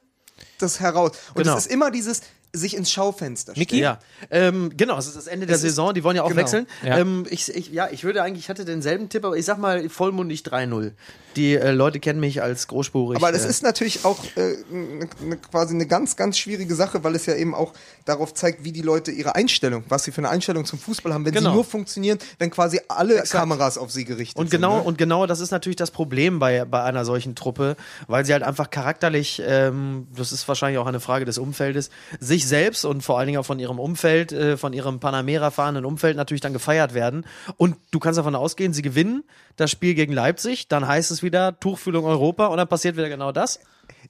das heraus. Und Genau. es ist immer dieses sich ins Schaufenster stellen. Niki? Ja, ähm, genau, es ist das Ende der Es Saison, die wollen ja auch genau. wechseln. Ja. Ähm, ich, ich, ja, ich würde eigentlich, ich hatte denselben Tipp, aber ich sag mal vollmundig 3-0. Die äh, Leute kennen mich als großspurig. Aber das äh, ist natürlich auch äh, ne, ne, quasi eine ganz, ganz schwierige Sache, weil es ja eben auch darauf zeigt, wie die Leute ihre Einstellung, was sie für eine Einstellung zum Fußball haben, wenn Genau. sie nur funktionieren, wenn quasi alle Kameras auf sie gerichtet Und genau, sind. ne? und genau das ist natürlich das Problem bei, bei einer solchen Truppe, weil sie halt einfach charakterlich, ähm, das ist wahrscheinlich auch eine Frage des Umfeldes, sich selbst und vor allen Dingen auch von ihrem Umfeld, äh, von ihrem Panamera fahrenden Umfeld natürlich dann gefeiert werden. Und du kannst davon ausgehen, sie gewinnen das Spiel gegen Leipzig, dann heißt es wieder Tuchfühlung Europa und dann passiert wieder genau das.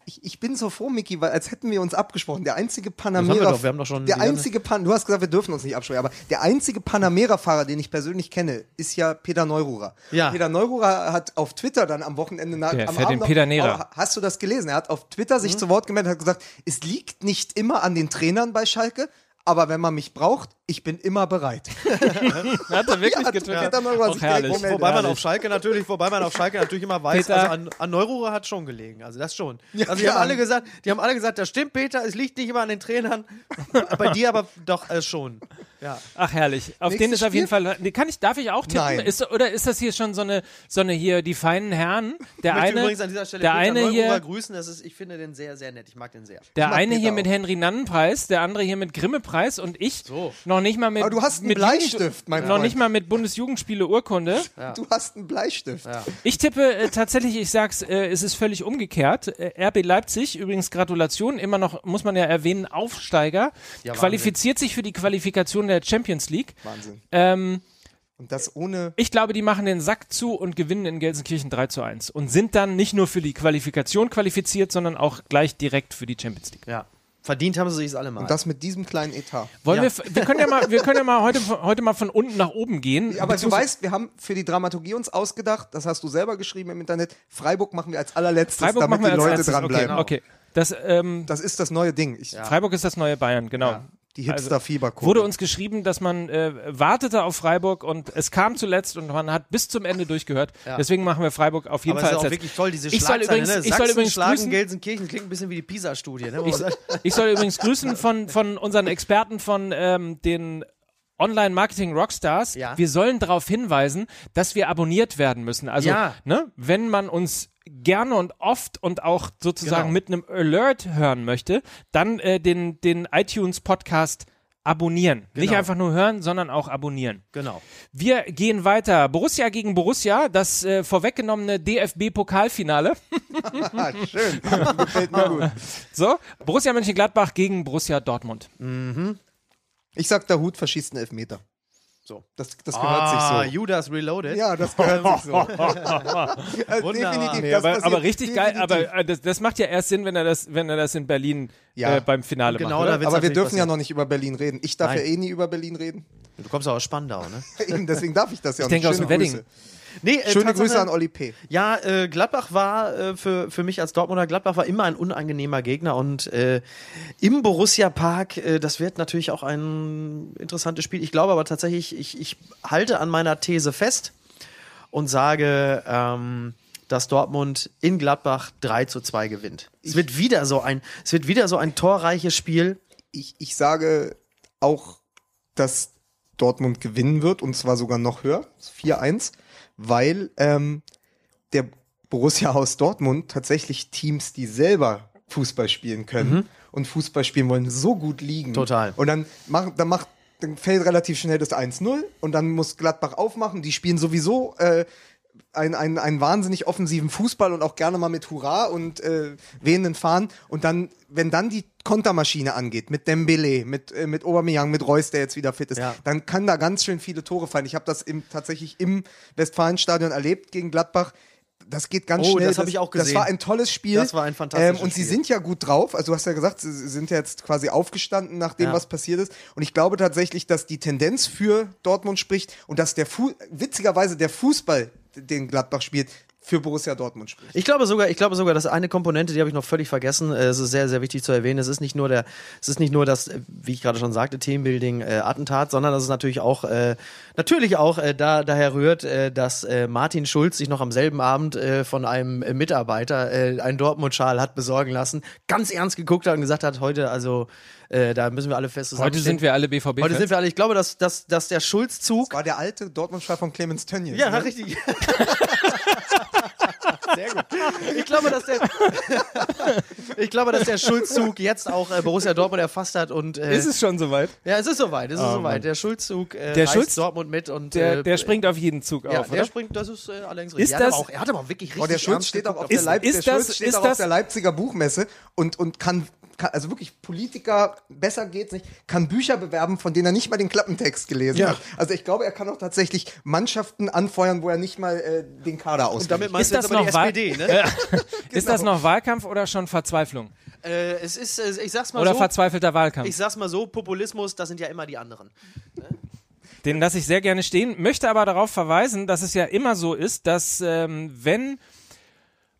Ich, ich bin so froh, Miki, weil als hätten wir uns abgesprochen. Der einzige haben Panamera. wir doch, wir haben doch schon der einzige Pan Du hast gesagt, wir dürfen uns nicht absprechen, aber der einzige Panamera-Fahrer, den ich persönlich kenne, ist ja Peter Neururer. Ja. Peter Neururer hat auf Twitter dann am Wochenende nach. Der am fährt den noch- Peter Nera. Oh, hast du das gelesen? Er hat auf Twitter Mhm. sich zu Wort gemeldet und hat gesagt, es liegt nicht immer an den Trainern bei Schalke. Aber wenn man mich braucht, ich bin immer bereit. Hat er wirklich Ja, getwittert? Neururer Auch herrlich. Wobei man herrlich. auf Schalke natürlich, wobei man auf Schalke natürlich immer weiß, Peter. also an, an Neururer hat schon gelegen, also das schon. Ja, also die haben alle gesagt, die haben alle gesagt, das stimmt Peter, es liegt nicht immer an den Trainern, bei dir aber doch äh, schon. Ja. Ach herrlich. Auf Nächstes den ist auf jeden? Fall. Nee, Kann ich, darf ich auch tippen? Nein. Ist, oder ist das hier schon so eine, so eine hier die feinen Herren? Der Ich eine, übrigens an dieser Stelle der eine hier, grüßen. Das ist, ich finde den sehr, sehr nett. Ich mag den sehr. der eine hier mit auch. Henry Nannen-Preis, der andere hier mit Grimme-Preis und ich So. noch nicht mal mit. Aber du hast einen mit Bleistift, mein Noch Freund. nicht mal mit Bundesjugendspiele-Urkunde. Du hast einen Bleistift. Ja. Ich tippe äh, tatsächlich, ich sag's, äh, es ist völlig umgekehrt. Äh, RB Leipzig, übrigens Gratulation, immer noch, muss man ja erwähnen, Aufsteiger, Ja, qualifiziert sich für die Qualifikation der Champions League. Wahnsinn. Ähm, Und das ohne. ich glaube, die machen den Sack zu und gewinnen in Gelsenkirchen 3 zu 1 und sind dann nicht nur für die Qualifikation qualifiziert, sondern auch gleich direkt für die Champions League. Ja. Verdient haben sie sich alle mal. Und das mit diesem kleinen Etat. Wollen Ja. wir, wir können ja mal, wir können ja mal heute, heute mal von unten nach oben gehen. Aber du weißt, wir haben für die Dramaturgie uns ausgedacht, das hast du selber geschrieben im Internet, Freiburg machen wir als allerletztes, Freiburg damit machen wir die als Leute letztes. dranbleiben. Okay, okay. Das, ähm, Das ist das neue Ding. Ich, Freiburg ist das neue Bayern, genau. Die Hipster-Fieberkurve. Wurde uns geschrieben, dass man äh, wartete auf Freiburg und es kam zuletzt und man hat bis zum Ende durchgehört. Ja. Deswegen machen wir Freiburg auf jeden Aber Fall ist auch als wirklich toll, diese Ich soll übrigens- ne? ich soll Sachsen übrigens schlagen grüßen- Gelsenkirchen, klingt ein bisschen wie die PISA-Studie. Ne? Ich, ich soll übrigens grüßen von, von unseren Experten von ähm, den Online-Marketing-Rockstars. Ja. Wir sollen darauf hinweisen, dass wir abonniert werden müssen. Also, Ja. ne, wenn man uns gerne und oft und auch sozusagen Genau. mit einem Alert hören möchte, dann äh, den, den iTunes-Podcast abonnieren. Nicht Genau. einfach nur hören, sondern auch abonnieren. genau. Wir gehen weiter. Borussia gegen Borussia, das äh, vorweggenommene DFB-Pokalfinale. Schön. Gefällt mir gut. So, Borussia Mönchengladbach gegen Borussia Dortmund. Ich sag, der Hut verschießt einen Elfmeter. So, das, das gehört Ah, sich so. Judas Reloaded. Ja, das gehört sich so. also Wunderbar. definitiv, Nee, aber, aber richtig geil, definitiv. aber äh, das, das macht ja erst Sinn, wenn er das, wenn er das in Berlin Ja. äh, beim Finale Genau, macht. wird's Aber wir dürfen ja noch nicht über Berlin reden. Ich darf Nein. ja eh nie über Berlin reden. Du kommst auch aus Spandau, ne? Eben, deswegen darf ich das ja Ich auch denke nicht. aus dem Wedding. Nee, äh, Schöne Tatsache- Grüße an Olli P. Ja, äh, Gladbach war äh, für, für mich als Dortmunder Gladbach war immer ein unangenehmer Gegner und äh, im Borussia Park, äh, das wird natürlich auch ein interessantes Spiel. Ich glaube aber tatsächlich, ich, ich halte an meiner These fest und sage, ähm, dass Dortmund in Gladbach 3 zu 2 gewinnt. Es wird wieder so ein, es wird wieder so ein torreiches Spiel. Ich, ich sage auch, dass Dortmund gewinnen wird und zwar sogar noch höher, 4-1, weil ähm, der Borussia aus Dortmund tatsächlich Teams, die selber Fußball spielen können und Fußball spielen wollen, so gut liegen. Total. Und dann macht, dann macht, dann fällt relativ schnell das 1-0 und dann muss Gladbach aufmachen. Die spielen sowieso äh, einen, einen, einen wahnsinnig offensiven Fußball und auch gerne mal mit Hurra und äh, wehenden Fahnen. Und dann, wenn dann die Kontermaschine angeht, mit Dembele, mit, äh, mit Aubameyang, mit Reus, der jetzt wieder fit ist, Ja. dann kann da ganz schön viele Tore fallen. Ich habe das im, tatsächlich im Westfalenstadion erlebt gegen Gladbach. Das geht ganz Oh, schnell. das hab ich auch Das gesehen. war ein tolles Spiel. Das war ein fantastisches ähm, Und sie Spiel. sind ja gut drauf. Also du hast ja gesagt, sie sind ja jetzt quasi aufgestanden, nachdem Ja. was passiert ist. Und ich glaube tatsächlich, dass die Tendenz für Dortmund spricht und dass der Fu witzigerweise der Fußball, den Gladbach spielt, für Borussia Dortmund spricht. Ich glaube sogar, ich glaube sogar, dass eine Komponente, die habe ich noch völlig vergessen. äh, Es ist sehr, sehr wichtig zu erwähnen. Es ist nicht nur der, es ist nicht nur das, äh, wie ich gerade schon sagte, Teambuilding äh, Attentat, sondern das ist natürlich auch, äh, natürlich auch äh, da daher rührt, äh, dass äh, Martin Schulz sich noch am selben Abend äh, von einem äh, Mitarbeiter äh, einen Dortmund-Schal hat besorgen lassen, ganz ernst geguckt hat und gesagt hat, heute also äh, da müssen wir alle fest Heute sind wir alle BVB. Heute sind wir alle. Ich glaube, dass, dass, dass der Schulz-Zug Das war der alte Dortmund-Schal von Clemens Tönnies. ja, ne? richtig. Sehr gut. Ich glaube, dass der, ich glaube, dass der Schulzzug jetzt auch äh, Borussia Dortmund erfasst hat und äh, Ist es schon soweit? ja, es ist soweit, es ist Oh, soweit. Mann. Der Schulzzug äh, Der Schulz- Dortmund mit und Der, äh, der springt auf jeden Zug ja, auf, der oder? springt, das ist äh, allerdings Ist richtig. Er hat das- aber auch, er hat aber auch wirklich richtig Oh, der Schulz ernst steht auch geguckt auf der, Ist- Leip ist der das- Schulz steht ist auch auf der Leipziger Buchmesse und, und kann, kann, also wirklich Politiker, besser geht's nicht, kann Bücher bewerben, von denen er nicht mal den Klappentext gelesen Ja. hat. Also ich glaube, er kann auch tatsächlich Mannschaften anfeuern, wo er nicht mal äh, den Kader auswählt. Und damit meinst Ist du das jetzt aber die SPD, ne? Ist das noch Wahlkampf oder schon Verzweiflung? äh, es ist, äh, ich sag's mal Oder so, verzweifelter Wahlkampf? ich sag's mal so, Populismus, das sind ja immer die anderen. Den lasse ich sehr gerne stehen, möchte aber darauf verweisen, dass es ja immer so ist, dass ähm, wenn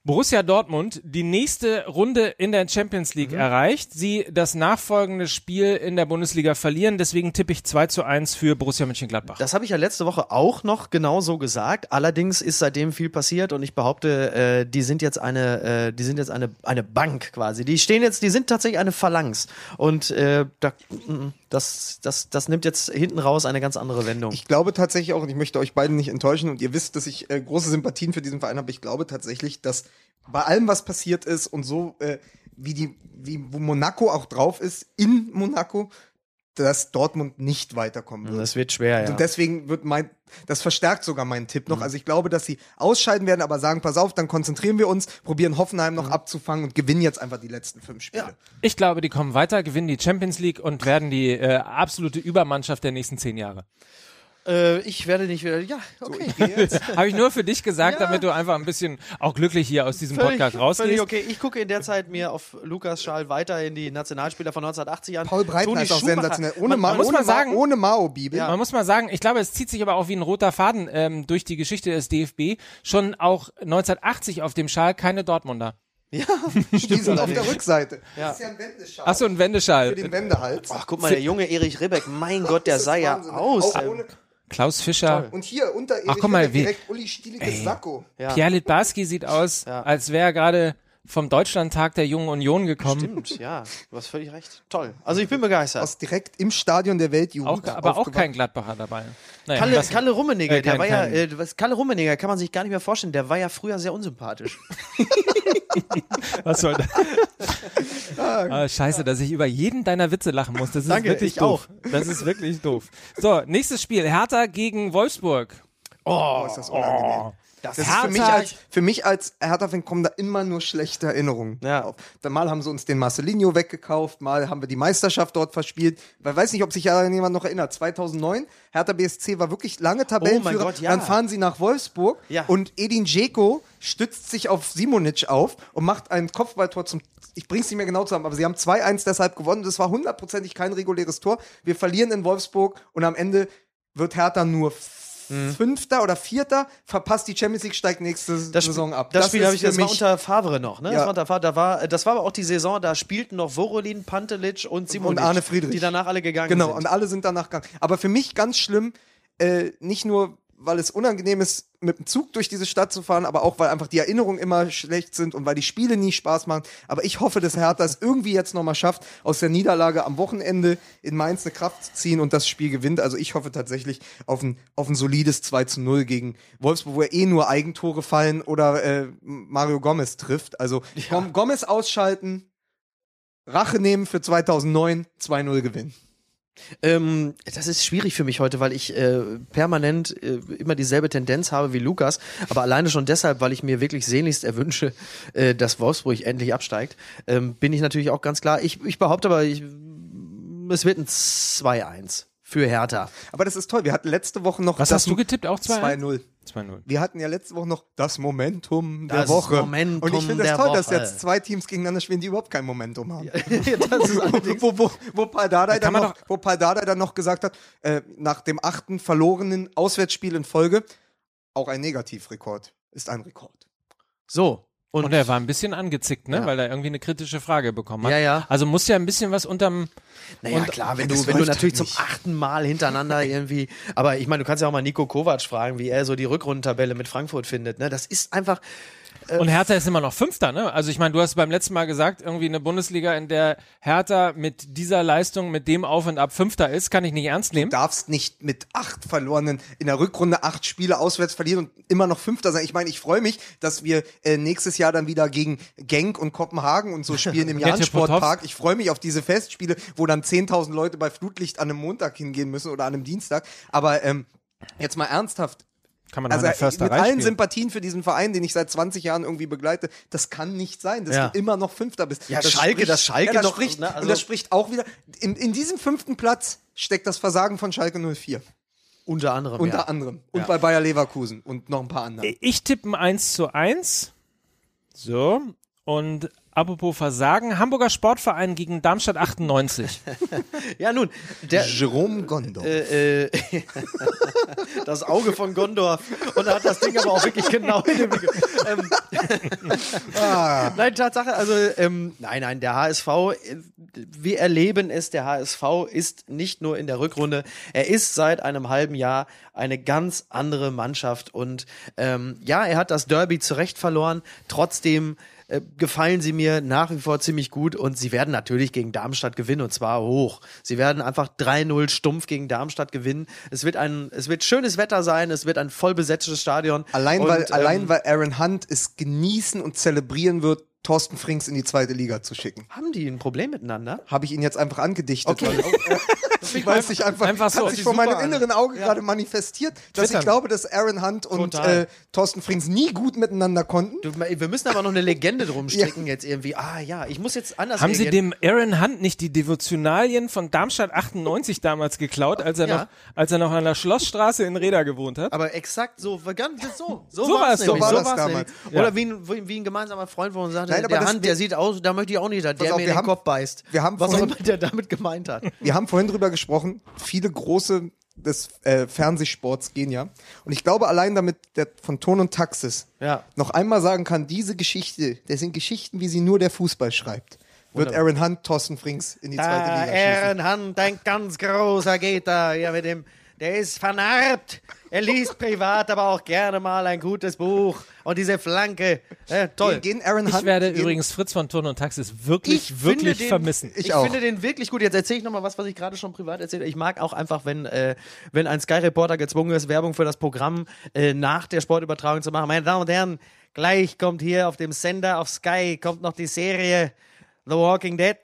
Borussia Dortmund die nächste Runde in der Champions League erreicht, sie das nachfolgende Spiel in der Bundesliga verlieren. Deswegen tippe ich 2 zu 1 für Borussia Mönchengladbach. Das habe ich ja letzte Woche auch noch genau so gesagt. Allerdings ist seitdem viel passiert und ich behaupte, äh, die sind jetzt eine, äh, die sind jetzt eine eine Bank quasi. Die stehen jetzt, die sind tatsächlich eine Phalanx und äh, da, mm, das, das, das nimmt jetzt hinten raus eine ganz andere Wendung. Ich glaube tatsächlich auch, und ich möchte euch beiden nicht enttäuschen, und ihr wisst, dass ich äh, große Sympathien für diesen Verein habe, ich glaube tatsächlich, dass bei allem, was passiert ist und so, äh, wie die, wie wo Monaco auch drauf ist, in Monaco, dass Dortmund nicht weiterkommen wird. das wird schwer, ja. Und deswegen wird mein, das verstärkt sogar meinen Tipp Mhm. noch. Also ich glaube, dass sie ausscheiden werden, aber sagen, pass auf, dann konzentrieren wir uns, probieren Hoffenheim Mhm. noch abzufangen und gewinnen jetzt einfach die letzten fünf Spiele. Ich glaube, die kommen weiter, gewinnen die Champions League und werden die äh, absolute Übermannschaft der nächsten zehn Jahre. Äh, ich werde nicht wieder. Ja, okay. Jetzt. Habe ich nur für dich gesagt, Ja. damit du einfach ein bisschen auch glücklich hier aus diesem Völlig, Podcast rausgehst. völlig okay. Ich gucke in der Zeit mir auf Lukas Schal weiter in die Nationalspieler von 1980 an. Paul Breitner ist auch Schumacher. sensationell. Ohne, Man- Ma man muss ohne, mal sagen- ohne Mao-Bibel. Man muss mal sagen, ich glaube, es zieht sich aber auch wie ein roter Faden ähm, durch die Geschichte des DFB. Schon auch 1980 auf dem Schal keine Dortmunder. Die sind auf der Rückseite. Ja. Das ist ja ein Wendeschal. Achso, ein Für Wendeschal. den Wendehals. Ach, guck mal, der junge Erich Ribbeck, mein Gott, der sah ja aus. Auch ähm, ohne, Klaus Fischer. und hier unter Erich Ach, guck mal, Ribbeck wie- direkt Uli Stieliges Sakko. ja. Pierre Litbarski sieht aus, Ja. als wäre er gerade vom Deutschlandtag der Jungen Union gekommen. Stimmt, ja, du hast völlig recht. Toll. Also ich bin begeistert. Aus direkt im Stadion der Weltjugend. Auch, aber auch kein Gladbacher dabei. Naja, Kalle, Kalle Rummenigge, Äh, der kein- war ja, äh, was, Kalle Rummenigge kann man sich gar nicht mehr vorstellen, der war ja früher sehr unsympathisch. Was soll das? ah, scheiße, dass ich über jeden deiner Witze lachen muss. Das ist Danke, wirklich ich doof. Das ist wirklich doof. So, nächstes Spiel. Hertha gegen Wolfsburg. Oh, ist das unangenehm. Das ist Hertha- für mich als, für mich als Hertha-Fan kommen da immer nur schlechte Erinnerungen Ja. auf. Dann mal haben sie uns den Marcelinho weggekauft, mal haben wir die Meisterschaft dort verspielt. Ich weiß nicht, ob sich ja jemand noch erinnert. 2009, Hertha BSC war wirklich lange Tabellenführer. Oh Gott, ja. Dann fahren sie nach Wolfsburg Ja. und Edin Dzeko stützt sich auf Simonic auf und macht ein Kopfballtor zum ich bring's nicht mehr genau zusammen, aber sie haben 2-1 deshalb gewonnen. Das war hundertprozentig kein reguläres Tor. Wir verlieren in Wolfsburg und am Ende wird Hertha nur Mhm. Fünfter oder Vierter, verpasst die Champions League, steigt nächste Das, Saison ab. Das, Spiel ist habe ich, das war unter Favre noch, ne? Das Ja. war unter Favre, da war, das war aber auch die Saison, da spielten noch Vorolin, Pantelic und Simonic. Und Arne Friedrich. Die danach alle gegangen Genau, sind. und alle sind danach gegangen. Aber für mich ganz schlimm, äh, nicht nur, weil es unangenehm ist, mit dem Zug durch diese Stadt zu fahren, aber auch, weil einfach die Erinnerungen immer schlecht sind und weil die Spiele nie Spaß machen. Aber ich hoffe, dass Hertha es irgendwie jetzt nochmal schafft, aus der Niederlage am Wochenende in Mainz eine Kraft zu ziehen und das Spiel gewinnt. Also ich hoffe tatsächlich auf ein, auf ein solides 2 zu 0 gegen Wolfsburg, wo ja eh nur Eigentore fallen oder äh, Mario Gomez trifft. Also Gom Gomez ausschalten, Rache nehmen für 2009, 2-0 gewinnen. Ähm, das ist schwierig für mich heute, weil ich äh, permanent äh, immer dieselbe Tendenz habe wie Lukas, aber alleine schon deshalb, weil ich mir wirklich sehnlichst erwünsche, äh, dass Wolfsburg endlich absteigt, ähm, bin ich natürlich auch ganz klar. Ich, ich behaupte aber, ich, es wird ein 2-1 für Hertha. Aber das ist toll. Wir hatten letzte Woche noch Was das hast du getippt? Auch 2 2-0. 2-0. Wir hatten ja letzte Woche noch das Momentum der Das Woche. Momentum Und ich finde es der toll, dass Woche. jetzt zwei Teams gegeneinander spielen, die überhaupt kein Momentum haben. das wo, wo, wo, dann noch, wo dann noch gesagt hat, äh, nach dem achten verlorenen Auswärtsspiel in Folge, auch ein Negativrekord ist ein Rekord. so. Und, Und er war ein bisschen angezickt, ne? Ja. Weil er irgendwie eine kritische Frage bekommen hat. Ja, ja. Also muss ja ein bisschen was unterm. naja, und- klar, wenn du, wenn du natürlich halt zum nicht. achten Mal hintereinander irgendwie, aber ich meine, du kannst ja auch mal Nico Kovac fragen, wie er so die Rückrundentabelle mit Frankfurt findet, ne? Das ist einfach, Und Hertha ist immer noch Fünfter, ne? Also ich meine, du hast beim letzten Mal gesagt, irgendwie eine Bundesliga, in der Hertha mit dieser Leistung, mit dem Auf und Ab Fünfter ist, kann ich nicht ernst nehmen. Du darfst nicht mit acht verlorenen, in der Rückrunde acht Spiele auswärts verlieren und immer noch Fünfter sein. Ich meine, ich freue mich, dass wir äh, nächstes Jahr dann wieder gegen Genk und Kopenhagen und so spielen im Jahn-Sportpark. Ich freue mich auf diese Festspiele, wo dann 10.000 Leute bei Flutlicht an einem Montag hingehen müssen oder an einem Dienstag. Aber ähm, jetzt mal ernsthaft. Kann man Also mit allen spielen. Sympathien für diesen Verein, den ich seit 20 Jahren irgendwie begleite, das kann nicht sein, dass Ja. du immer noch Fünfter bist. Ja, das Schalke, dass Schalke ja, das noch- spricht, ne, also- und das spricht auch wieder. In, in diesem fünften Platz steckt das Versagen von Schalke 04. unter anderem. Unter ja. anderem. Und Ja. bei Bayer Leverkusen und noch ein paar andere. Ich tippe ein 1 zu 1. So. Und apropos Versagen, Hamburger Sportverein gegen Darmstadt 98. Ja, nun, der, Jerome Gondor. äh, äh, das Auge von Gondor und er hat das Ding aber auch wirklich genau in Winkel. Ähm, Ah. Nein, Tatsache, also ähm, nein, nein, der HSV, äh, wir erleben es, der HSV ist nicht nur in der Rückrunde, er ist seit einem halben Jahr eine ganz andere Mannschaft und ähm, ja, er hat das Derby zu Recht verloren, trotzdem äh, gefallen sie mir nach wie vor ziemlich gut und sie werden natürlich gegen Darmstadt gewinnen und zwar hoch. Sie werden einfach 3-0 stumpf gegen Darmstadt gewinnen. Es wird ein, es wird schönes Wetter sein, es wird ein voll besetztes Stadion. Allein, weil, Und, allein ähm, weil Aaron Hunt es genießen und zelebrieren wird, Thorsten Frings in die zweite Liga zu schicken. Haben die ein Problem miteinander? Habe ich ihn jetzt einfach angedichtet. Okay. Weil, weil es sich einfach, Einfach so. hat sich vor meinem an. inneren Auge gerade manifestiert, dass Twittern. ich glaube, dass Aaron Hunt und äh, Thorsten Frings nie gut miteinander konnten. Du, wir müssen aber noch eine Legende drum stricken jetzt irgendwie. Ah ja, ich muss jetzt anders Haben Sie dem Aaron Hunt nicht die Devotionalien von Darmstadt 98 damals geklaut, als er, Ja. noch, als er noch an der Schlossstraße in Reda gewohnt hat? Aber exakt so, ganz so, so, So war es so war so damals. nämlich. Oder wie ein, wie, ein gemeinsamer Freund von uns sagte, Nein, der Hand, der sieht aus, da möchte ich auch nicht, dass der auf, mir den haben- Kopf beißt. wir haben Was auch vorhin- immer der damit gemeint hat. Wir haben vorhin drüber gesprochen, viele große des äh, Fernsehsports gehen ja. Und ich glaube, allein damit der von Ton und Taxis Ja. noch einmal sagen kann, diese Geschichte, das sind Geschichten, wie sie nur der Fußball schreibt, wird. Aaron Hunt Thorsten Frings in die zweite Da, Liga schießen. Aaron Hunt, ein ganz großer geht da, ja, mit dem, der ist vernarbt. Er liest privat aber auch gerne mal ein gutes Buch. Und diese Flanke, äh, toll. Gehen, gehen Aaron Ich Hunt, werde gehen, übrigens Fritz von Turn und Taxis wirklich, Ich wirklich den- vermissen. Ich Ich, finde den wirklich gut. Jetzt erzähle ich nochmal was, was ich gerade schon privat erzählt habe. Ich mag auch einfach, wenn, äh, wenn ein Sky-Reporter gezwungen ist, Werbung für das Programm äh, nach der Sportübertragung zu machen. Meine Damen und Herren, gleich kommt hier auf dem Sender auf Sky, kommt noch die Serie The Walking Dead.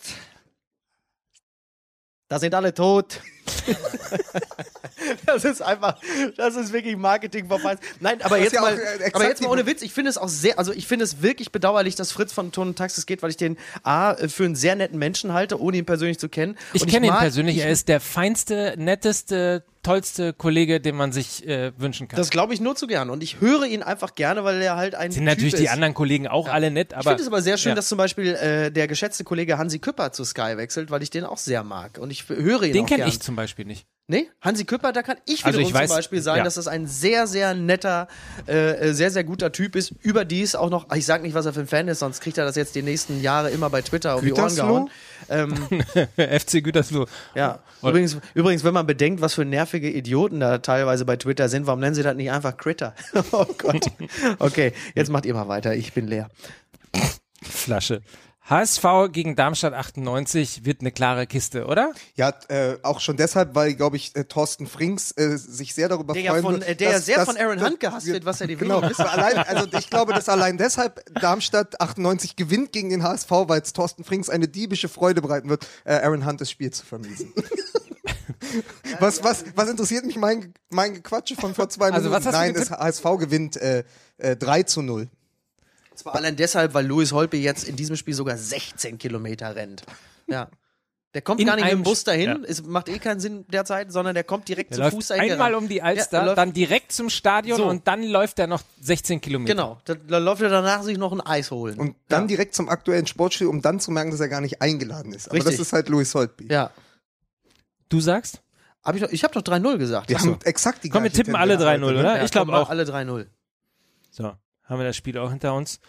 Da sind alle tot. das ist einfach, das ist wirklich Marketing vorbei. Nein, aber jetzt ja mal, äh, aber jetzt mal ohne Witz, ich finde es auch sehr, also ich finde es wirklich bedauerlich, dass Fritz von Ton und Taxis geht, weil ich den A äh, für einen sehr netten Menschen halte, ohne ihn persönlich zu kennen. Ich kenne ihn mag- persönlich. Ich, er ist der feinste, netteste, tollste Kollege, den man sich äh, wünschen kann. das glaube ich nur zu gern. Und ich höre ihn einfach gerne, weil er halt ein sind typ natürlich ist. die anderen Kollegen auch alle nett, Ich aber finde es aber sehr schön, ja. dass zum Beispiel äh, der geschätzte Kollege Hansi Küpper zu Sky wechselt, weil ich den auch sehr mag. Und ich höre ihn den auch kenne ich zum Beispiel nicht. Nee, Hansi Küpper, da kann ich Also wiederum ich weiß, zum Beispiel sagen, ja. dass das ein sehr, sehr netter, äh, äh, sehr, sehr guter Typ ist. Überdies auch noch, ich sag nicht, was er für ein Fan ist, sonst kriegt er das jetzt die nächsten Jahre immer bei Twitter um die Ohren Gütersloh? gehauen. Ähm, FC Gütersloh. ja. Oder- Übrigens, übrigens, wenn man bedenkt, was für nervige Idioten da teilweise bei Twitter sind, warum nennen sie das nicht einfach Critter? oh Gott. Okay, jetzt macht ihr mal weiter, ich bin leer. Flasche. HSV gegen Darmstadt 98 wird eine klare Kiste, oder? Ja, äh, auch schon deshalb, weil, glaube ich, äh, Thorsten Frings äh, sich sehr darüber Der ja freuen von- wird, äh, der ja dass- sehr dass- von Aaron Hunt gehasst wird, was ja die Genau, allein, also ich glaube, dass allein deshalb Darmstadt 98 gewinnt gegen den HSV, weil es Thorsten Frings eine diebische Freude bereiten wird, äh, Aaron Hunt das Spiel zu vermiesen. was, was, was interessiert mich mein, mein Gequatsche von vor zwei Also, Minuten? was hast du Nein, das? HSV gewinnt äh, äh, 3 zu 0. Zwar allein deshalb, weil Louis Holpe jetzt in diesem Spiel sogar 16 Kilometer rennt. Ja. Der kommt In gar nicht mit dem Bus dahin, ja. es macht eh keinen Sinn derzeit, sondern der kommt direkt Er zu läuft Fuß dahin einmal um die Ja, Alster, er läuft- dann direkt zum Stadion So. und dann läuft er noch 16 Kilometer. Genau, da, da läuft er danach sich noch ein Eis holen. Und dann ja. direkt zum aktuellen Sportstudio, um dann zu merken, dass er gar nicht eingeladen ist. Aber Richtig. das ist halt Louis Holtby. Ja. Du sagst? Hab ich, doch, ich habe doch 3-0 gesagt. Wir haben exakt die Komm, wir tippen alle Tendenz 3-0, heute, ne? oder? Ja, ich glaube auch. Alle 3-0. So, haben wir das Spiel auch hinter uns.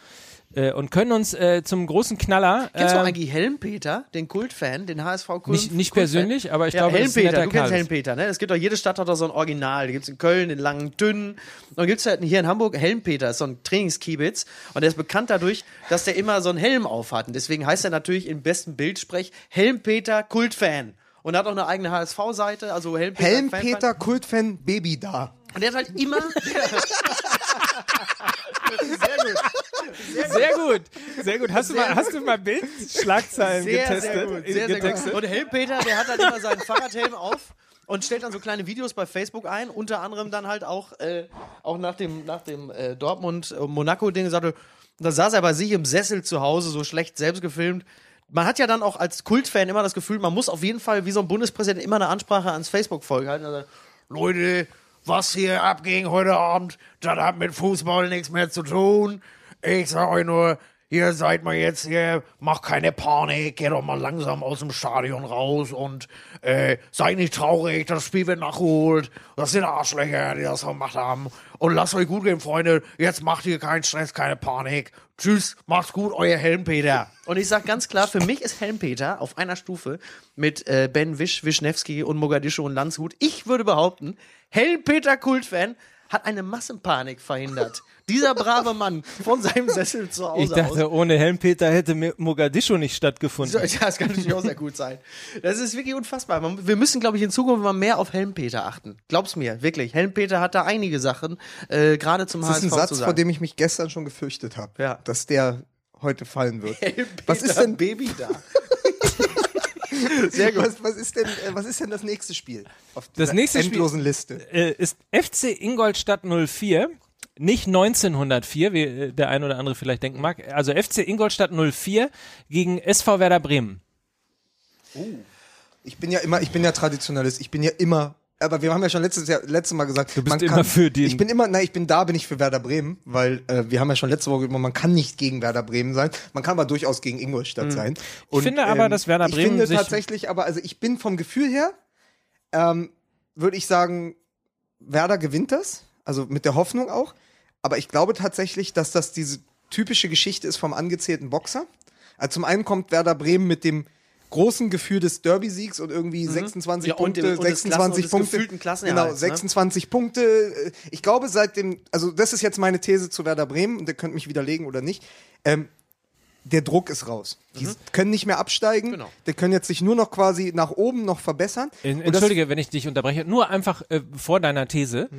Äh, und können uns äh, zum großen Knaller. Kennst du ähm, eigentlich Helmpeter, den Kultfan, den HSV-Kult? Nicht- nicht persönlich, aber ich ja, glaube, das ist ein Helmpeter, du kennst. Helmpeter, ne? Es gibt doch, jede Stadt hat doch so ein Original. Die gibt's in Köln, den langen, dünnen. Und dann gibt's halt hier in Hamburg Helmpeter, ist so ein Trainingskiebitz. Und der ist bekannt dadurch, dass der immer so einen Helm aufhat. Und deswegen heißt er natürlich im besten Bildsprech Helmpeter Kultfan. Und er hat auch eine eigene HSV-Seite, also Helmpeter. Helmpeter, Kultfan, Baby da. Und der hat halt immer. Sehr gut, sehr gut. Hast du mal, hast du mal Bildschlagzeilen Sehr, getestet? sehr gut, sehr, sehr getextet? gut. Und Helmpeter, der hat halt immer seinen Fahrradhelm auf und stellt dann so kleine Videos bei Facebook ein, unter anderem dann halt auch, äh, auch nach dem, nach dem äh, Dortmund-Monaco-Ding, sagte, da saß er bei sich im Sessel zu Hause, so schlecht selbst gefilmt. Man hat ja dann auch als Kultfan immer das Gefühl, man muss auf jeden Fall wie so ein Bundespräsident immer eine Ansprache ans Facebook-Volk halten. Also, Leute, was hier abging heute Abend, das hat mit Fußball nichts mehr zu tun. Ich sag euch nur, hier seid mal jetzt hier, macht keine Panik, geht doch mal langsam aus dem Stadion raus und äh, seid nicht traurig, das Spiel wird nachgeholt. Das sind Arschlöcher, die das gemacht haben. Und lasst euch gut gehen, Freunde. Jetzt macht ihr keinen Stress, keine Panik. Tschüss, macht's gut, euer Helmpeter. Und ich sag ganz klar, für mich ist Helmpeter auf einer Stufe mit äh, Ben Wisch, Wischnewski und Mogadischu und Landshut. Ich würde behaupten, Helmpeter Kultfan hat eine Massenpanik verhindert. Dieser brave Mann von seinem Sessel zu Hause Ich dachte, aus. ohne Helmpeter hätte Mogadischu nicht stattgefunden. So, ja, das kann natürlich auch sehr gut sein. Das ist wirklich unfassbar. Wir müssen, glaube ich, in Zukunft mal mehr auf Helmpeter achten. Glaub's mir, wirklich. Helmpeter hat da einige Sachen, äh, gerade zum Das ist ein HSV zu Satz, vor dem ich mich gestern schon gefürchtet habe, Ja. dass der heute fallen wird. Helmpeter Was ist denn Baby da? Sehr gut. Was, was, ist denn, äh, was ist denn das nächste Spiel? Auf Das dieser nächste Spiel- endlosen Liste. äh, ist FC Ingolstadt 04, nicht 1904, wie äh, der ein oder andere vielleicht denken mag. Also FC Ingolstadt 04 gegen SV Werder Bremen. Ich bin ja immer, ich bin ja Traditionalist. Ich bin ja immer, aber wir haben ja schon letztes Jahr, letztes Mal gesagt, Du bist immer für den- Ich bin immer, nein, ich bin da, bin ich für Werder Bremen, weil äh, wir haben ja schon letzte Woche immer, man kann nicht gegen Werder Bremen sein, man kann aber durchaus gegen Ingolstadt sein. Und, Mhm. finde aber, dass Werder Bremen Ich finde sich- tatsächlich, aber also ich bin vom Gefühl her, ähm, würde ich sagen, Werder gewinnt das, also mit der Hoffnung auch. Aber ich glaube tatsächlich, dass das diese typische Geschichte ist vom angezählten Boxer. Also zum einen kommt Werder Bremen mit dem großen Gefühl des Derby-Siegs und irgendwie 26 Ja, und Punkte, dem- und des 26 Klassen- und Punkte. Genau, ne? 26 Punkte. Ich glaube, seit dem, also das ist jetzt meine These zu Werder Bremen und ihr könnt mich widerlegen oder nicht. Ähm, der Druck ist raus. Die können nicht mehr absteigen. Genau. Die können jetzt sich nur noch quasi nach oben noch verbessern. Und das- Entschuldige, wenn ich dich unterbreche. Nur einfach äh, vor deiner These.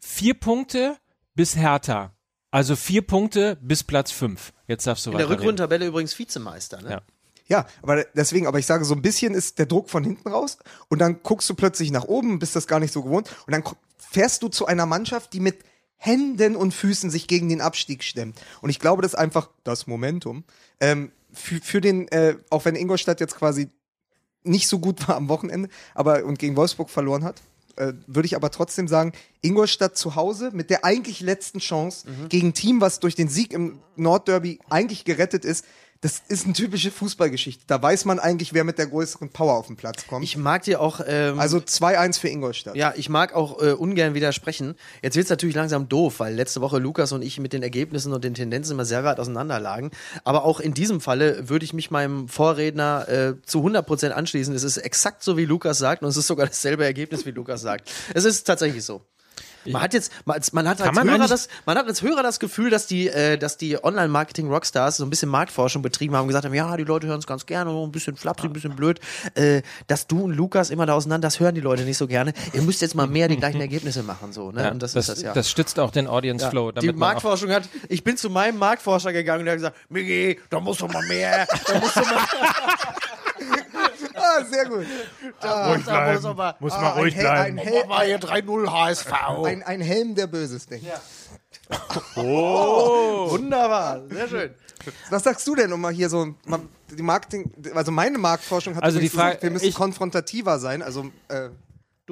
Vier Punkte bis Hertha. Also vier Punkte bis Platz fünf. Jetzt darfst du In der weiterreden. Rückrundentabelle übrigens Vizemeister. Ne? Ja. Ja, aber deswegen, aber ich sage, so ein bisschen ist der Druck von hinten raus und dann guckst du plötzlich nach oben, bist das gar nicht so gewohnt und dann fährst du zu einer Mannschaft, die mit Händen und Füßen sich gegen den Abstieg stemmt. Und ich glaube, das ist einfach das Momentum. Ähm, für, für den, äh, auch wenn Ingolstadt jetzt quasi nicht so gut war am Wochenende, aber und gegen Wolfsburg verloren hat, äh, würde ich aber trotzdem sagen, Ingolstadt zu Hause mit der eigentlich letzten Chance gegen ein Team, was durch den Sieg im Nordderby eigentlich gerettet ist, das ist eine typische Fußballgeschichte. Da weiß man eigentlich, wer mit der größeren Power auf den Platz kommt. Ich mag dir auch. Ähm, also 2-1 für Ingolstadt. Ja, ich mag auch äh, ungern widersprechen. Jetzt wird's natürlich langsam doof, weil letzte Woche Lukas und ich mit den Ergebnissen und den Tendenzen immer sehr weit auseinanderlagen. Aber auch in diesem Falle würde ich mich meinem Vorredner äh, zu 100% anschließen. Es ist exakt so, wie Lukas sagt und es ist sogar dasselbe Ergebnis, wie Lukas sagt. Es ist tatsächlich so. Man hat jetzt, man, man hat als man Hörer das, man hat als Hörer das Gefühl, dass die, äh, dass die Online-Marketing-Rockstars so ein bisschen Marktforschung betrieben haben und gesagt haben, ja, die Leute hören es ganz gerne, ein bisschen flapsig, ein bisschen blöd. Äh, dass du und Lukas immer da auseinander, das hören die Leute nicht so gerne. Ihr müsst jetzt mal mehr die gleichen Ergebnisse machen, so, ne? Ja, und das, das, ist das, ja. das stützt auch den Audience Flow. die Marktforschung hat, ich bin zu meinem Marktforscher gegangen und der hat gesagt, Migi, da musst du mal mehr, da musst du mal, Ah, sehr gut. da musst du mal, Muss Ah, mal ruhig ein, Hel ein, bleiben. Hel mal hier 3-0 HSV. ein, ein Helm, der Böses denkt. Wunderbar, sehr schön. Was sagst du denn, um mal hier so die Marketing, also meine Marktforschung hat Also die Frage- gesagt, wir müssen ich- konfrontativer sein, also äh,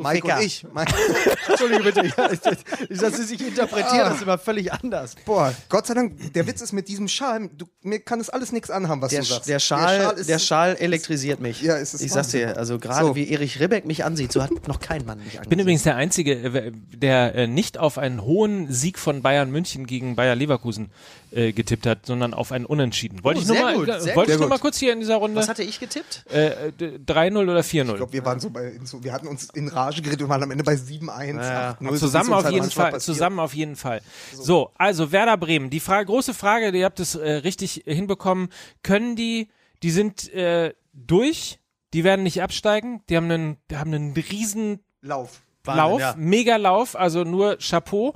Mike Ficker. und ich. Mike, Entschuldige bitte, ich, ich, dass sie sich interpretieren, das ist immer völlig anders. boah, Gott sei Dank, der Witz ist mit diesem Schal, du, mir kann es alles nichts anhaben, was Der, du sagst. der, Schal, der ist, Schal elektrisiert mich. Ja, es ist ich sag's dir, also gerade So. wie Erich Ribbeck mich ansieht, so hat noch kein Mann mich angesehen. Ich bin übrigens der Einzige, äh, der äh, nicht auf einen hohen Sieg von Bayern München gegen Bayer Leverkusen äh, getippt hat, sondern auf einen Unentschieden. Wollte Oh, ich nur mal, gut, äh, wollte ich nur mal kurz hier in dieser Runde Was hatte ich getippt? äh, d- 3-0 oder 4-0. ich glaube, wir waren so bei, so, wir hatten uns in Rage geredet und waren am Ende bei 7-1, Ja. 8-0. Zusammen auf jeden halt manchmal Fall, passiert. zusammen auf jeden Fall. So, also Werder Bremen. Die Frage, große Frage, ihr habt es äh, richtig hinbekommen. Können die, die sind äh, durch, die werden nicht absteigen, die haben einen, die haben einen riesen Lauf. Lauf, ja. mega Lauf, also nur Chapeau